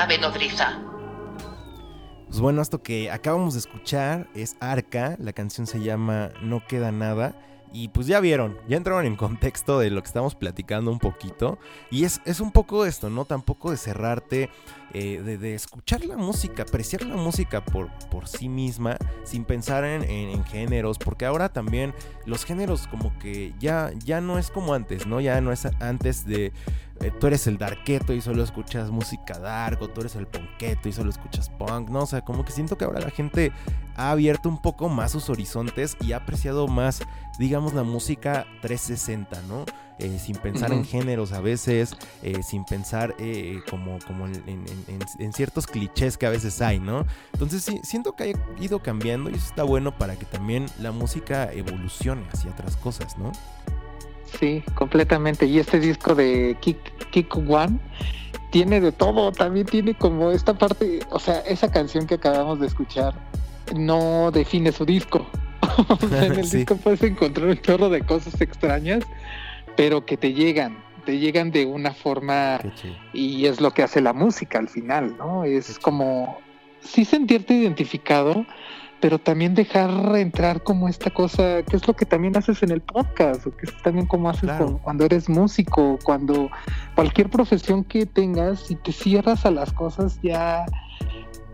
Nave nodriza. Pues bueno, esto que acabamos de escuchar es Arca, la canción se llama No queda nada. Y pues ya vieron, ya entraron en contexto de lo que estamos platicando un poquito. Y es, es un poco esto, ¿no? Tampoco de cerrarte, eh, de, escuchar la música, apreciar la música por, por sí misma, sin pensar en, en- en géneros. Porque ahora también los géneros como que ya, ya no es como antes, ¿no? Ya no es antes de... eh, tú eres el darketo y solo escuchas música dark, o tú eres el punketo y solo escuchas punk, ¿no? O sea, como que siento que ahora la gente ha abierto un poco más sus horizontes y ha apreciado más, digamos, la música 360, ¿no? Eh, sin pensar en géneros a veces, eh, sin pensar eh, como, como en, en- en- en ciertos clichés que a veces hay, ¿no? Entonces sí, siento que ha ido cambiando y eso está bueno para que también la música evolucione hacia otras cosas, ¿no? Sí, completamente. Y este disco de Kick, Kick One tiene de todo. También tiene como esta parte, o sea, esa canción que acabamos de escuchar no define su disco. O sea, en el Sí. disco puedes encontrar un chorro de cosas extrañas, pero que te llegan, te llegan de una forma y es lo que hace la música al final, ¿no? Es como sí sentirte identificado, pero también dejar entrar como esta cosa, que es lo que también haces en el podcast, o que es también como haces Claro. cuando eres músico, cuando cualquier profesión que tengas, si te cierras a las cosas ya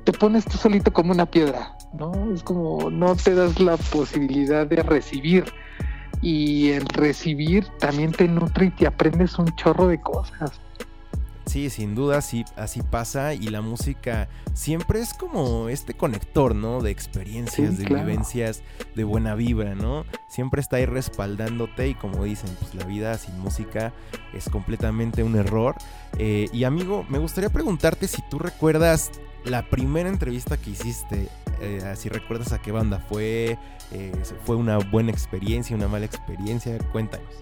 te pones tú solito como una piedra, ¿no? Es como no te das la posibilidad de recibir. Y el recibir también te nutre y te aprendes un chorro de cosas. Sí, sin duda, sí, así pasa y la música siempre es como este conector, ¿no? De experiencias, Sí, de claro. vivencias, de buena vibra, ¿no? Siempre está ahí respaldándote y como dicen, pues la vida sin música es completamente un error. Eh, y amigo, me gustaría preguntarte si tú recuerdas la primera entrevista que hiciste, eh, si recuerdas a qué banda fue, eh, fue una buena experiencia, una mala experiencia, cuéntanos.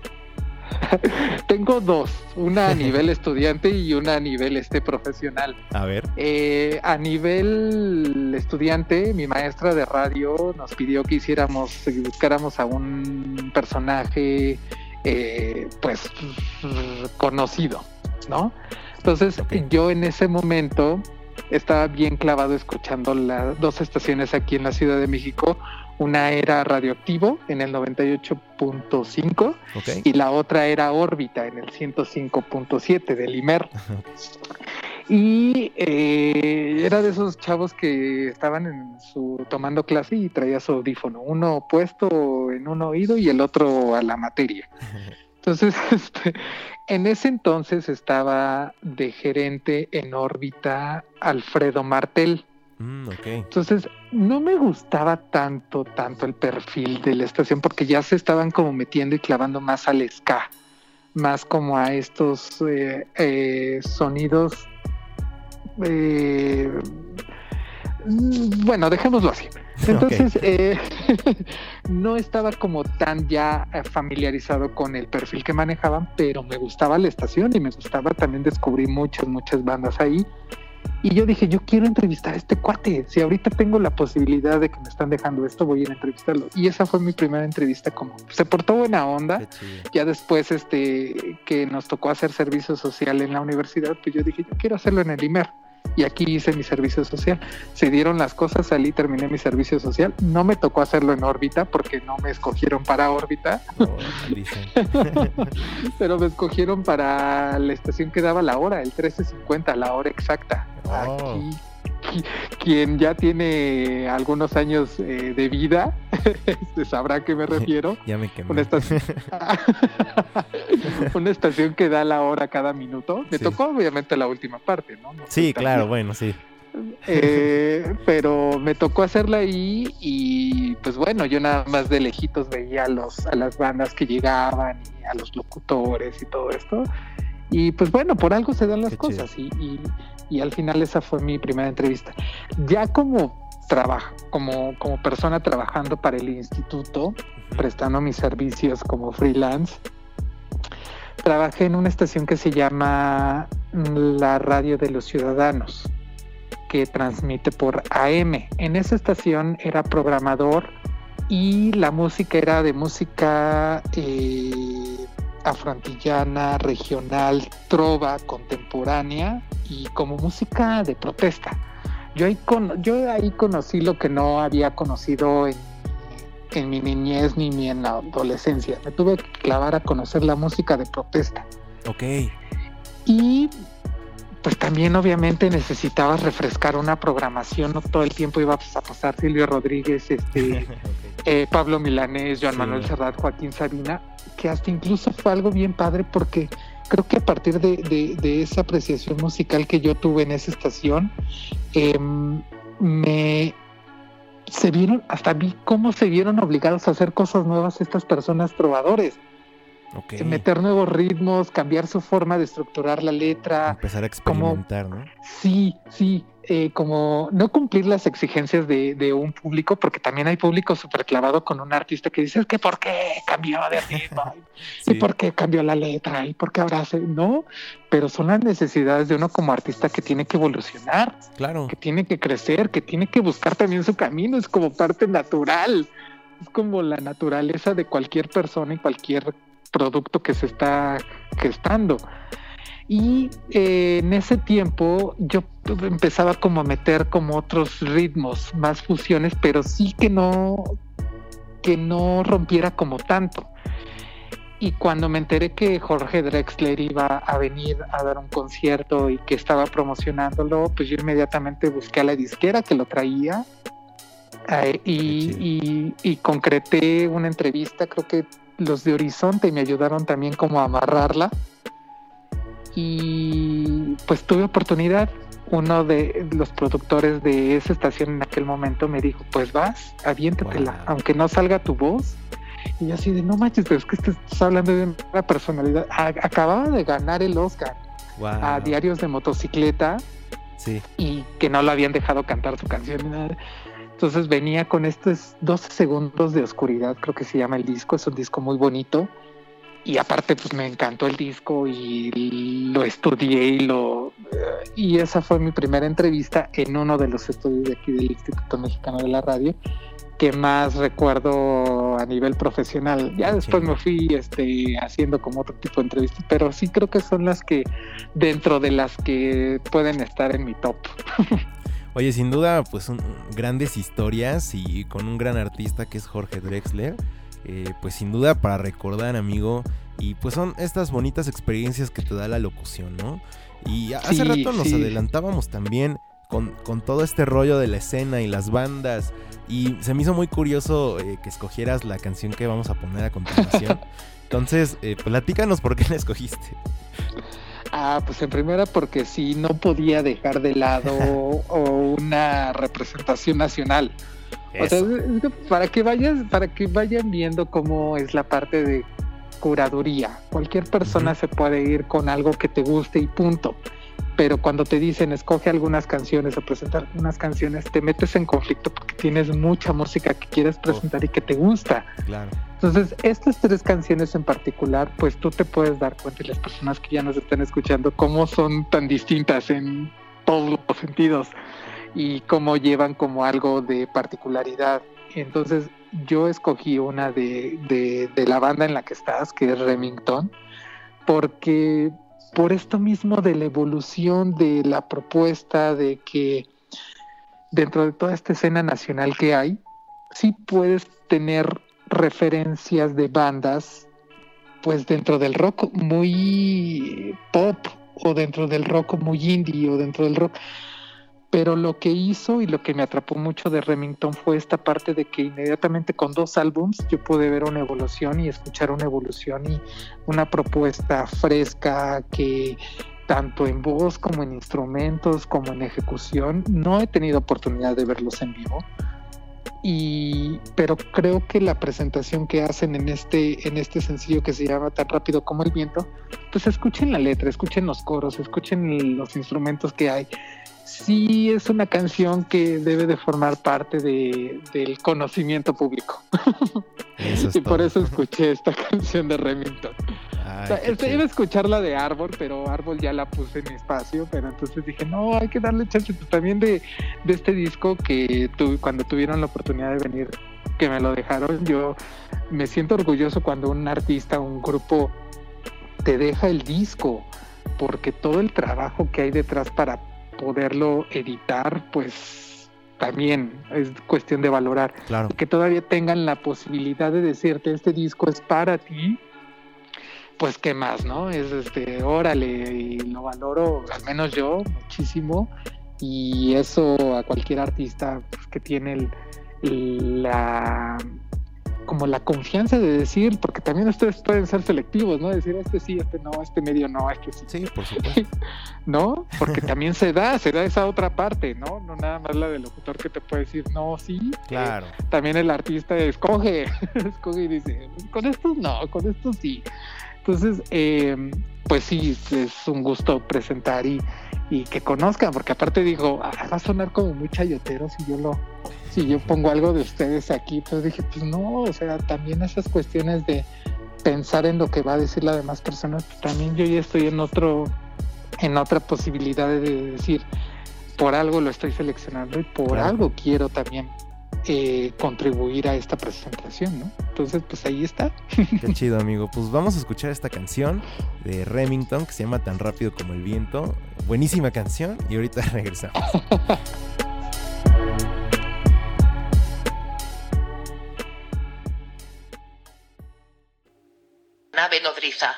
Tengo dos, una a nivel estudiante y una a nivel este profesional. A ver. Eh, a nivel estudiante, mi maestra de radio nos pidió que hiciéramos, que buscáramos a un personaje, eh, pues, conocido, ¿no? Entonces, yo en ese momento estaba bien clavado escuchando las dos estaciones aquí en la Ciudad de México. Una era Radioactivo en el 98.5 Ok. y la otra era órbita en el 105.7 del IMER. Y eh, era de esos chavos que estaban en su tomando clase y traía su audífono, uno puesto en un oído y el otro a la materia. Entonces, este, en ese entonces estaba de gerente en órbita Alfredo Martel. Mm. Entonces, no me gustaba tanto, tanto el perfil de la estación porque ya se estaban como metiendo y clavando más al ska, más como a estos eh, eh, sonidos. eh, bueno, dejémoslo así. Entonces, eh, no estaba como tan ya eh, familiarizado con el perfil que manejaban, pero me gustaba la estación y me gustaba también descubrir muchas, muchas bandas ahí. Y yo dije, yo quiero entrevistar a este cuate. Si ahorita tengo la posibilidad de que me están dejando esto, voy a ir a entrevistarlo. Y esa fue mi primera entrevista como se portó buena onda. Ya después este que nos tocó hacer servicio social en la universidad, pues yo dije, yo quiero hacerlo en el IMER. Y aquí hice mi servicio social. Se dieron las cosas, salí, terminé mi servicio social. No me tocó hacerlo en órbita porque no me escogieron para órbita, Oh, pero me escogieron para la estación que daba la hora, el 1350, la hora exacta. Oh. Aquí, quien ya tiene algunos años eh, de vida este, sabrá a qué me refiero. ya me quemé. Una estación, una estación que da la hora cada minuto. Me Sí. tocó obviamente la última parte, ¿no? No Sí, claro, bien. bueno, sí. Eh, pero me tocó hacerla ahí y pues bueno, yo nada más de lejitos veía a, los, a las bandas que llegaban y a los locutores y todo esto. Y pues bueno, por algo se dan las Qué cosas y, y- y al final esa fue mi primera entrevista. Ya como trabajo, como, como persona trabajando para el instituto, prestando mis servicios como freelance, trabajé en una estación que se llama la Radio de los Ciudadanos que transmite por AM. En esa estación era programador y la música era de música eh, afroantillana, regional, trova, contemporánea y como música de protesta. Yo ahí, con, yo ahí conocí lo que no había conocido en, en mi niñez ni en mi adolescencia. Me tuve que clavar a conocer la música de protesta. Ok. Y pues también obviamente necesitabas refrescar una programación, no todo el tiempo iba a pasar Silvio Rodríguez, este, eh, Pablo Milanés, Joan Sí. Manuel Serrat, Joaquín Sabina, que hasta incluso fue algo bien padre porque creo que a partir de, de- de esa apreciación musical que yo tuve en esa estación, em, me se vieron, hasta vi cómo se vieron obligados a hacer cosas nuevas estas personas trovadores, Meter nuevos ritmos, cambiar su forma de estructurar la letra, Empezar a como- experimentar, ¿no? Sí, sí, eh, como no cumplir las exigencias de, de un público, porque también hay público súper clavado con un artista que dice, es que ¿por qué cambió de ritmo? ¿Y por qué cambió la letra? ¿Y por qué ahora hace? No, pero son las necesidades de uno como artista que tiene que evolucionar, Claro. que tiene que crecer, que tiene que buscar también su camino, es como parte natural, es como la naturaleza de cualquier persona y cualquier producto que se está gestando. Y eh, en ese tiempo yo empezaba como a meter como otros ritmos, más fusiones, pero sí que no, que no rompiera como tanto. Y cuando me enteré que Jorge Drexler iba a venir a dar un concierto y que estaba promocionándolo, pues yo inmediatamente busqué a la disquera que lo traía eh, y, y- y concreté una entrevista, creo que los de Horizonte me ayudaron también como a amarrarla y pues tuve oportunidad. Uno de los productores de esa estación en aquel momento me dijo, pues vas, aviéntatela, Wow. aunque no salga tu voz. Y yo así de, no manches, pero es que estás hablando de una personalidad. A- acababa de ganar el Oscar Wow. a Diarios de Motocicleta Sí. y que no lo habían dejado cantar su canción. Entonces venía con estos 12 segundos de oscuridad, creo que se llama el disco, es un disco muy bonito. Y aparte, pues me encantó el disco y lo estudié y lo. Y esa fue mi primera entrevista en uno de los estudios de aquí del Instituto Mexicano de la Radio, que más recuerdo a nivel profesional. Ya después me fui este, haciendo como otro tipo de entrevistas, pero sí creo que son las que, dentro de las que pueden estar en mi top. Oye, sin duda, pues son grandes historias y con un gran artista que es Jorge Drexler. eh, pues sin duda para recordar, amigo. Y pues son estas bonitas experiencias que te da la locución, ¿no? Y hace Sí, rato nos sí. adelantábamos también con, con todo este rollo de la escena y las bandas. Y se me hizo muy curioso eh, que escogieras la canción que vamos a poner a continuación. Entonces, eh, platícanos por qué la escogiste. Ah, pues en primera porque sí, no podía dejar de lado o una representación nacional. O sea, para que vayas, para que vayan viendo cómo es la parte de curaduría. Cualquier persona se puede ir con algo que te guste y punto. Pero cuando te dicen escoge algunas canciones o presentar unas canciones, te metes en conflicto porque tienes mucha música que quieres presentar y que te gusta. Claro. Entonces, estas tres canciones en particular, pues tú te puedes dar cuenta y las personas que ya nos están escuchando, cómo son tan distintas en todos los sentidos y cómo llevan como algo de particularidad. Entonces, yo escogí una de, de, de la banda en la que estás, que es Remington, porque por esto mismo de la evolución de la propuesta, de que dentro de toda esta escena nacional que hay, sí puedes tener referencias de bandas, pues dentro del rock muy pop o dentro del rock muy indie o dentro del rock. Pero lo que hizo y lo que me atrapó mucho de Remington fue esta parte de que inmediatamente con dos álbums yo pude ver una evolución y escuchar una evolución y una propuesta fresca que tanto en voz como en instrumentos como en ejecución no he tenido oportunidad de verlos en vivo. Y pero creo que la presentación que hacen en este en este sencillo que se llama tan rápido como el viento pues escuchen la letra escuchen los coros escuchen los instrumentos que hay sí es una canción que debe de formar parte de, del conocimiento público. Eso es y por eso escuché esta canción de Remington. Ay, o sea, este, iba a escuchar la de Árbol, pero Árbol ya la puse en mi espacio, pero entonces dije, no, hay que darle chance pues, también de, de este disco que tu, cuando tuvieron la oportunidad de venir, que me lo dejaron, yo me siento orgulloso cuando un artista, un grupo te deja el disco, porque todo el trabajo que hay detrás para poderlo editar, pues también es cuestión de valorar. Claro. Que todavía tengan la posibilidad de decirte este disco es para ti, pues qué más, ¿no? Es este, órale, y lo valoro, al menos yo, muchísimo. Y eso a cualquier artista pues, que tiene el, la como la confianza de decir, porque también ustedes pueden ser selectivos, ¿no? Decir este sí, este no, este medio no, este sí. Sí, por supuesto. ¿No? Porque también se da, se da esa otra parte, ¿no? No nada más la del locutor que te puede decir no, sí. Claro. Eh, también el artista escoge, escoge y dice, con estos no, con estos sí. Entonces, eh, pues sí, es un gusto presentar y, y que conozcan, porque aparte digo, ah, va a sonar como muy chayotero si yo lo, si yo pongo algo de ustedes aquí, pues dije, pues no, o sea, también esas cuestiones de pensar en lo que va a decir la demás personas, pues también yo ya estoy en otro, en otra posibilidad de decir, por algo lo estoy seleccionando y por Claro. algo quiero también eh, contribuir a esta presentación, ¿no? Entonces, pues ahí está. Qué chido, amigo. Pues vamos a escuchar esta canción de Remington que se llama Tan rápido como el viento. Buenísima canción y ahorita regresamos. Nodriza.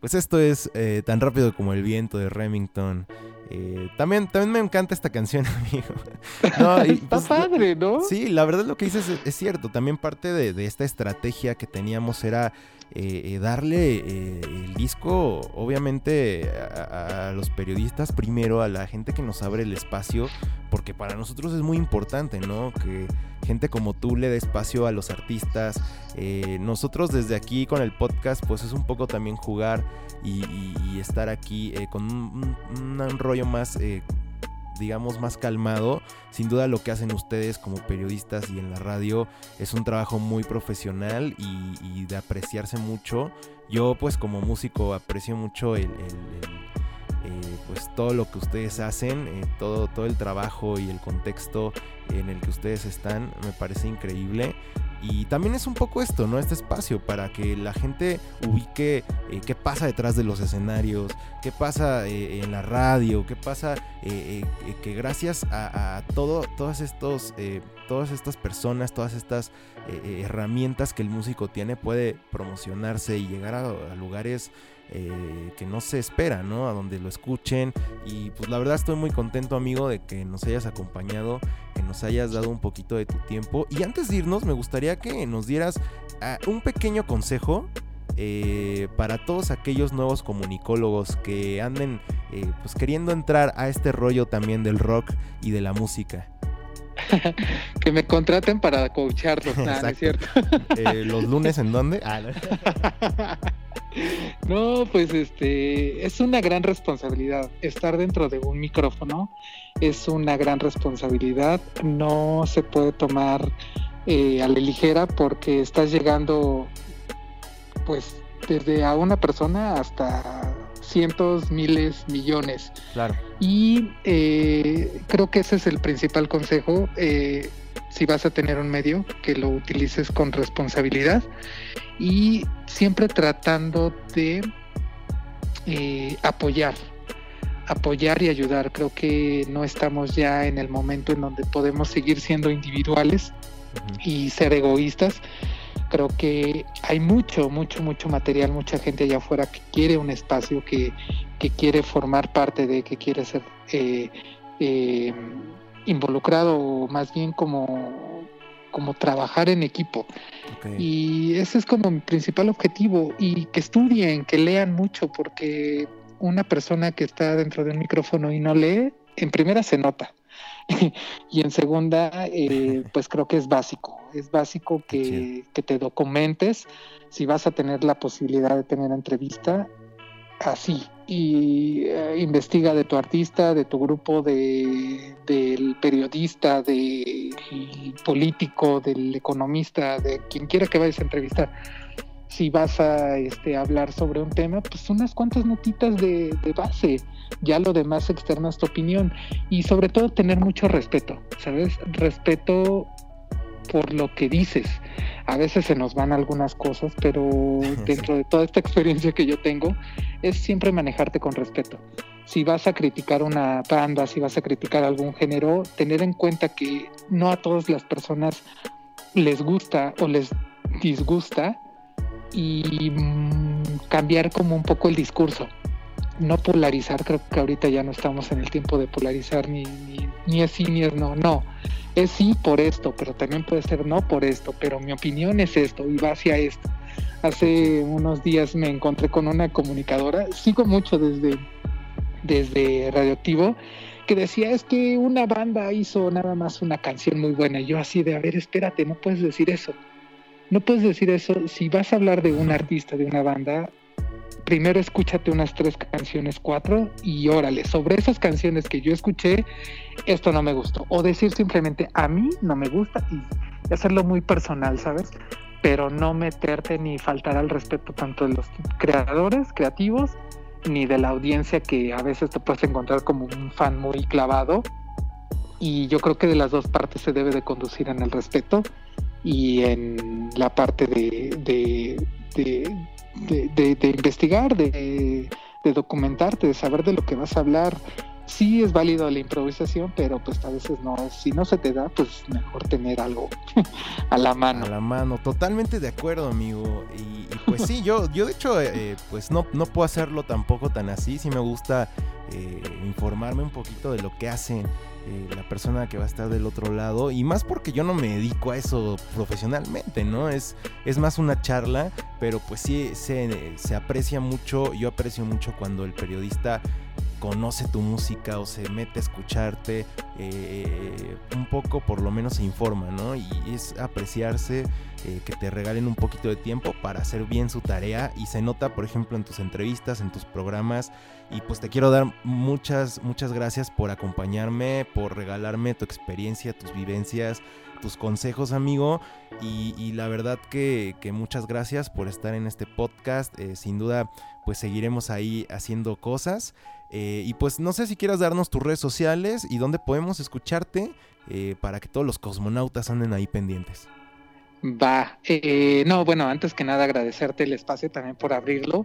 Pues esto es eh, tan rápido como el viento de Remington. Eh, también, también me encanta esta canción, amigo. No, y, Está pues, padre, ¿no? Sí, la verdad lo que dices es, es cierto. También parte de, de esta estrategia que teníamos era eh, eh, darle eh, el disco, obviamente, a, a los periodistas primero, a la gente que nos abre el espacio, porque para nosotros es muy importante, ¿no? Que gente como tú le dé espacio a los artistas. Eh, nosotros desde aquí con el podcast pues es un poco también jugar y, estar aquí eh, con un, rollo más... eh, digamos más calmado sin duda lo que hacen ustedes como periodistas y en la radio es un trabajo muy profesional y, de apreciarse mucho yo pues como músico aprecio mucho el, eh, pues todo lo que ustedes hacen, eh, todo, todo el trabajo y el contexto en el que ustedes están, me parece increíble. Y también es un poco esto, ¿no? Este espacio para que la gente ubique eh, qué pasa detrás de los escenarios, qué pasa en la radio, qué pasa que gracias a, a todo, todas, estos, todas estas personas, todas estas herramientas que el músico tiene, puede promocionarse y llegar a lugares eh, que no se espera, ¿no? A donde lo escuchen. Y pues la verdad estoy muy contento, amigo, de que nos hayas acompañado, que nos hayas dado un poquito de tu tiempo. Y antes de irnos, me gustaría que nos dieras ah, un pequeño consejo. eh, para todos aquellos nuevos comunicólogos que anden eh, pues queriendo entrar a este rollo también del rock y de la música. Que me contraten para coacharlos, nada, ¿no es cierto? Eh, ¿Los lunes en dónde? Ah, no. No, pues este es una gran responsabilidad. Estar dentro de un micrófono es una gran responsabilidad. No se puede tomar eh, a la ligera porque estás llegando, pues, desde a una persona hasta cientos, miles, millones. Claro. Y eh, creo que ese es el principal consejo. eh, si vas a tener un medio, que lo utilices con responsabilidad y siempre tratando de eh, apoyar, apoyar y ayudar. Creo que no estamos ya en el momento en donde podemos seguir siendo individuales y ser egoístas. Creo que hay mucho, mucho, mucho material, mucha gente allá afuera que quiere un espacio, que, que quiere formar parte de, que quiere ser eh, eh, involucrado o más bien como, como trabajar en equipo. Y ese es como mi principal objetivo. Y que estudien, que lean mucho, porque una persona que está dentro de un micrófono y no lee, en primera se nota. y en segunda, eh, pues creo que es básico. Es básico que, que te documentes. Si vas a tener la posibilidad de tener entrevista, así. Y eh, investiga de tu artista, de tu grupo, de, del periodista, del político, del economista, de quien quiera que vayas a entrevistar. Si vas a este, hablar sobre un tema, pues unas cuantas notitas de, de base. Ya lo demás externas tu opinión. Y sobre todo tener mucho respeto, ¿sabes? Respeto por lo que dices. A veces se nos van algunas cosas, pero dentro de toda esta experiencia que yo tengo, es siempre manejarte con respeto. Si vas a criticar una banda, si vas a criticar algún género, tener en cuenta que no a todas las personas les gusta o les disgusta y mm, cambiar como un poco el discurso. No polarizar, creo que ahorita ya no estamos en el tiempo de polarizar ni, ni, ni es sí ni es no, no. Es sí por esto, pero también puede ser no por esto, pero mi opinión es esto y va hacia esto. Hace unos días me encontré con una comunicadora, sigo mucho desde, desde Radioactivo, que decía es que una banda hizo nada más una canción muy buena. Y yo así de, a ver, espérate, no puedes decir eso. No puedes decir eso. Si vas a hablar de un artista, de una banda, primero escúchate unas tres canciones, cuatro, y órale, sobre esas canciones que yo escuché, esto no me gustó. O decir simplemente, a mí no me gusta y hacerlo muy personal, ¿sabes? Pero no meterte ni faltar al respeto tanto de los creadores, creativos, ni de la audiencia que a veces te puedes encontrar como un fan muy clavado. Y yo creo que de las dos partes se debe de conducir en el respeto y en la parte de, de, de, de, de- de investigar, de, documentarte, de saber de lo que vas a hablar. Sí es válido la improvisación, pero pues a veces no. Si no se te da, pues mejor tener algo a la mano. A la mano, totalmente de acuerdo, amigo. Y, y pues sí, yo, yo de hecho, eh, pues no, no puedo hacerlo tampoco tan así. Sí me gusta eh, informarme un poquito de lo que hace eh, la persona que va a estar del otro lado. Y más porque yo no me dedico a eso profesionalmente, ¿no? Es, es más una charla, pero pues sí se, se aprecia mucho. Yo aprecio mucho cuando el periodista conoce tu música o se mete a escucharte, eh, un poco por lo menos se informa, ¿no? Y es apreciarse eh, que te regalen un poquito de tiempo para hacer bien su tarea y se nota, por ejemplo, en tus entrevistas, en tus programas. Y pues te quiero dar muchas, muchas gracias por acompañarme, por regalarme tu experiencia, tus vivencias, tus consejos, amigo. Y, la verdad que, muchas gracias por estar en este podcast. Eh, sin duda, pues seguiremos ahí haciendo cosas. Eh, y pues no sé si quieras darnos tus redes sociales y dónde podemos escucharte para que todos los cosmonautas anden ahí pendientes. Va, eh, no, bueno, antes que nada agradecerte el espacio también por abrirlo.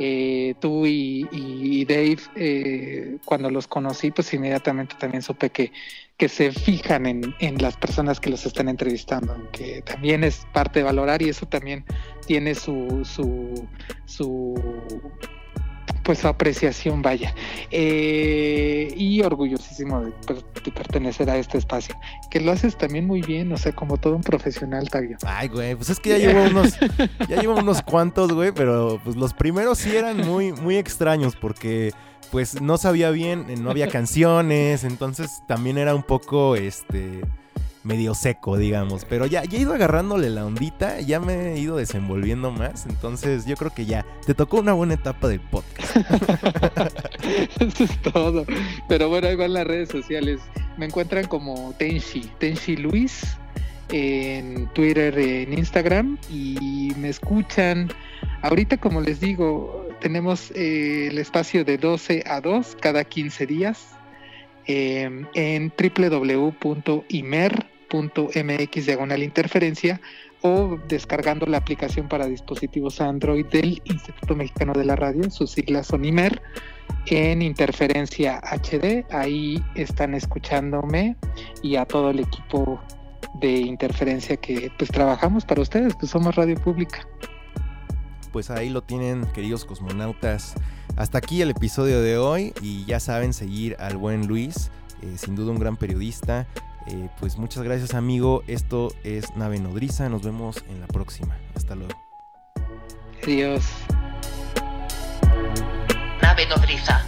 Eh, tú y, Dave, eh, cuando los conocí, pues inmediatamente también supe que, que se fijan en, en, las personas que los están entrevistando, que también es parte de valorar y eso también tiene su, su, su pues su apreciación, vaya. Eh, y orgullosísimo pues, de, pertenecer a este espacio. Que lo haces también muy bien, o sea, como todo un profesional, Tabio. Ay, güey, pues es que ya llevo unos, ya llevo unos cuantos, güey, pero pues los primeros sí eran muy, muy extraños porque pues no sabía bien, no había canciones, entonces también era un poco, este medio seco, digamos. Pero ya, ya he ido agarrándole la ondita, ya me he ido desenvolviendo más. Entonces yo creo que ya te tocó una buena etapa del podcast. Eso es todo. Pero bueno, ahí van las redes sociales. Me encuentran como Tenshi, Tenshi Luis en Twitter, en Instagram y me escuchan. Ahorita, como les digo, tenemos eh, el espacio de 12 a 2 cada 15 días eh, en www.imer.mx diagonal interferencia o descargando la aplicación para dispositivos Android del Instituto Mexicano de la Radio, sus siglas son IMER, en interferencia HD, ahí están escuchándome y a todo el equipo de interferencia que pues trabajamos para ustedes, pues somos radio pública. Pues ahí lo tienen, queridos cosmonautas. Hasta aquí el episodio de hoy y ya saben seguir al buen Luis, eh, sin duda un gran periodista. Eh, pues muchas gracias amigo, esto es Nave Nodriza, nos vemos en la próxima. Hasta luego. Adiós. Nave Nodriza.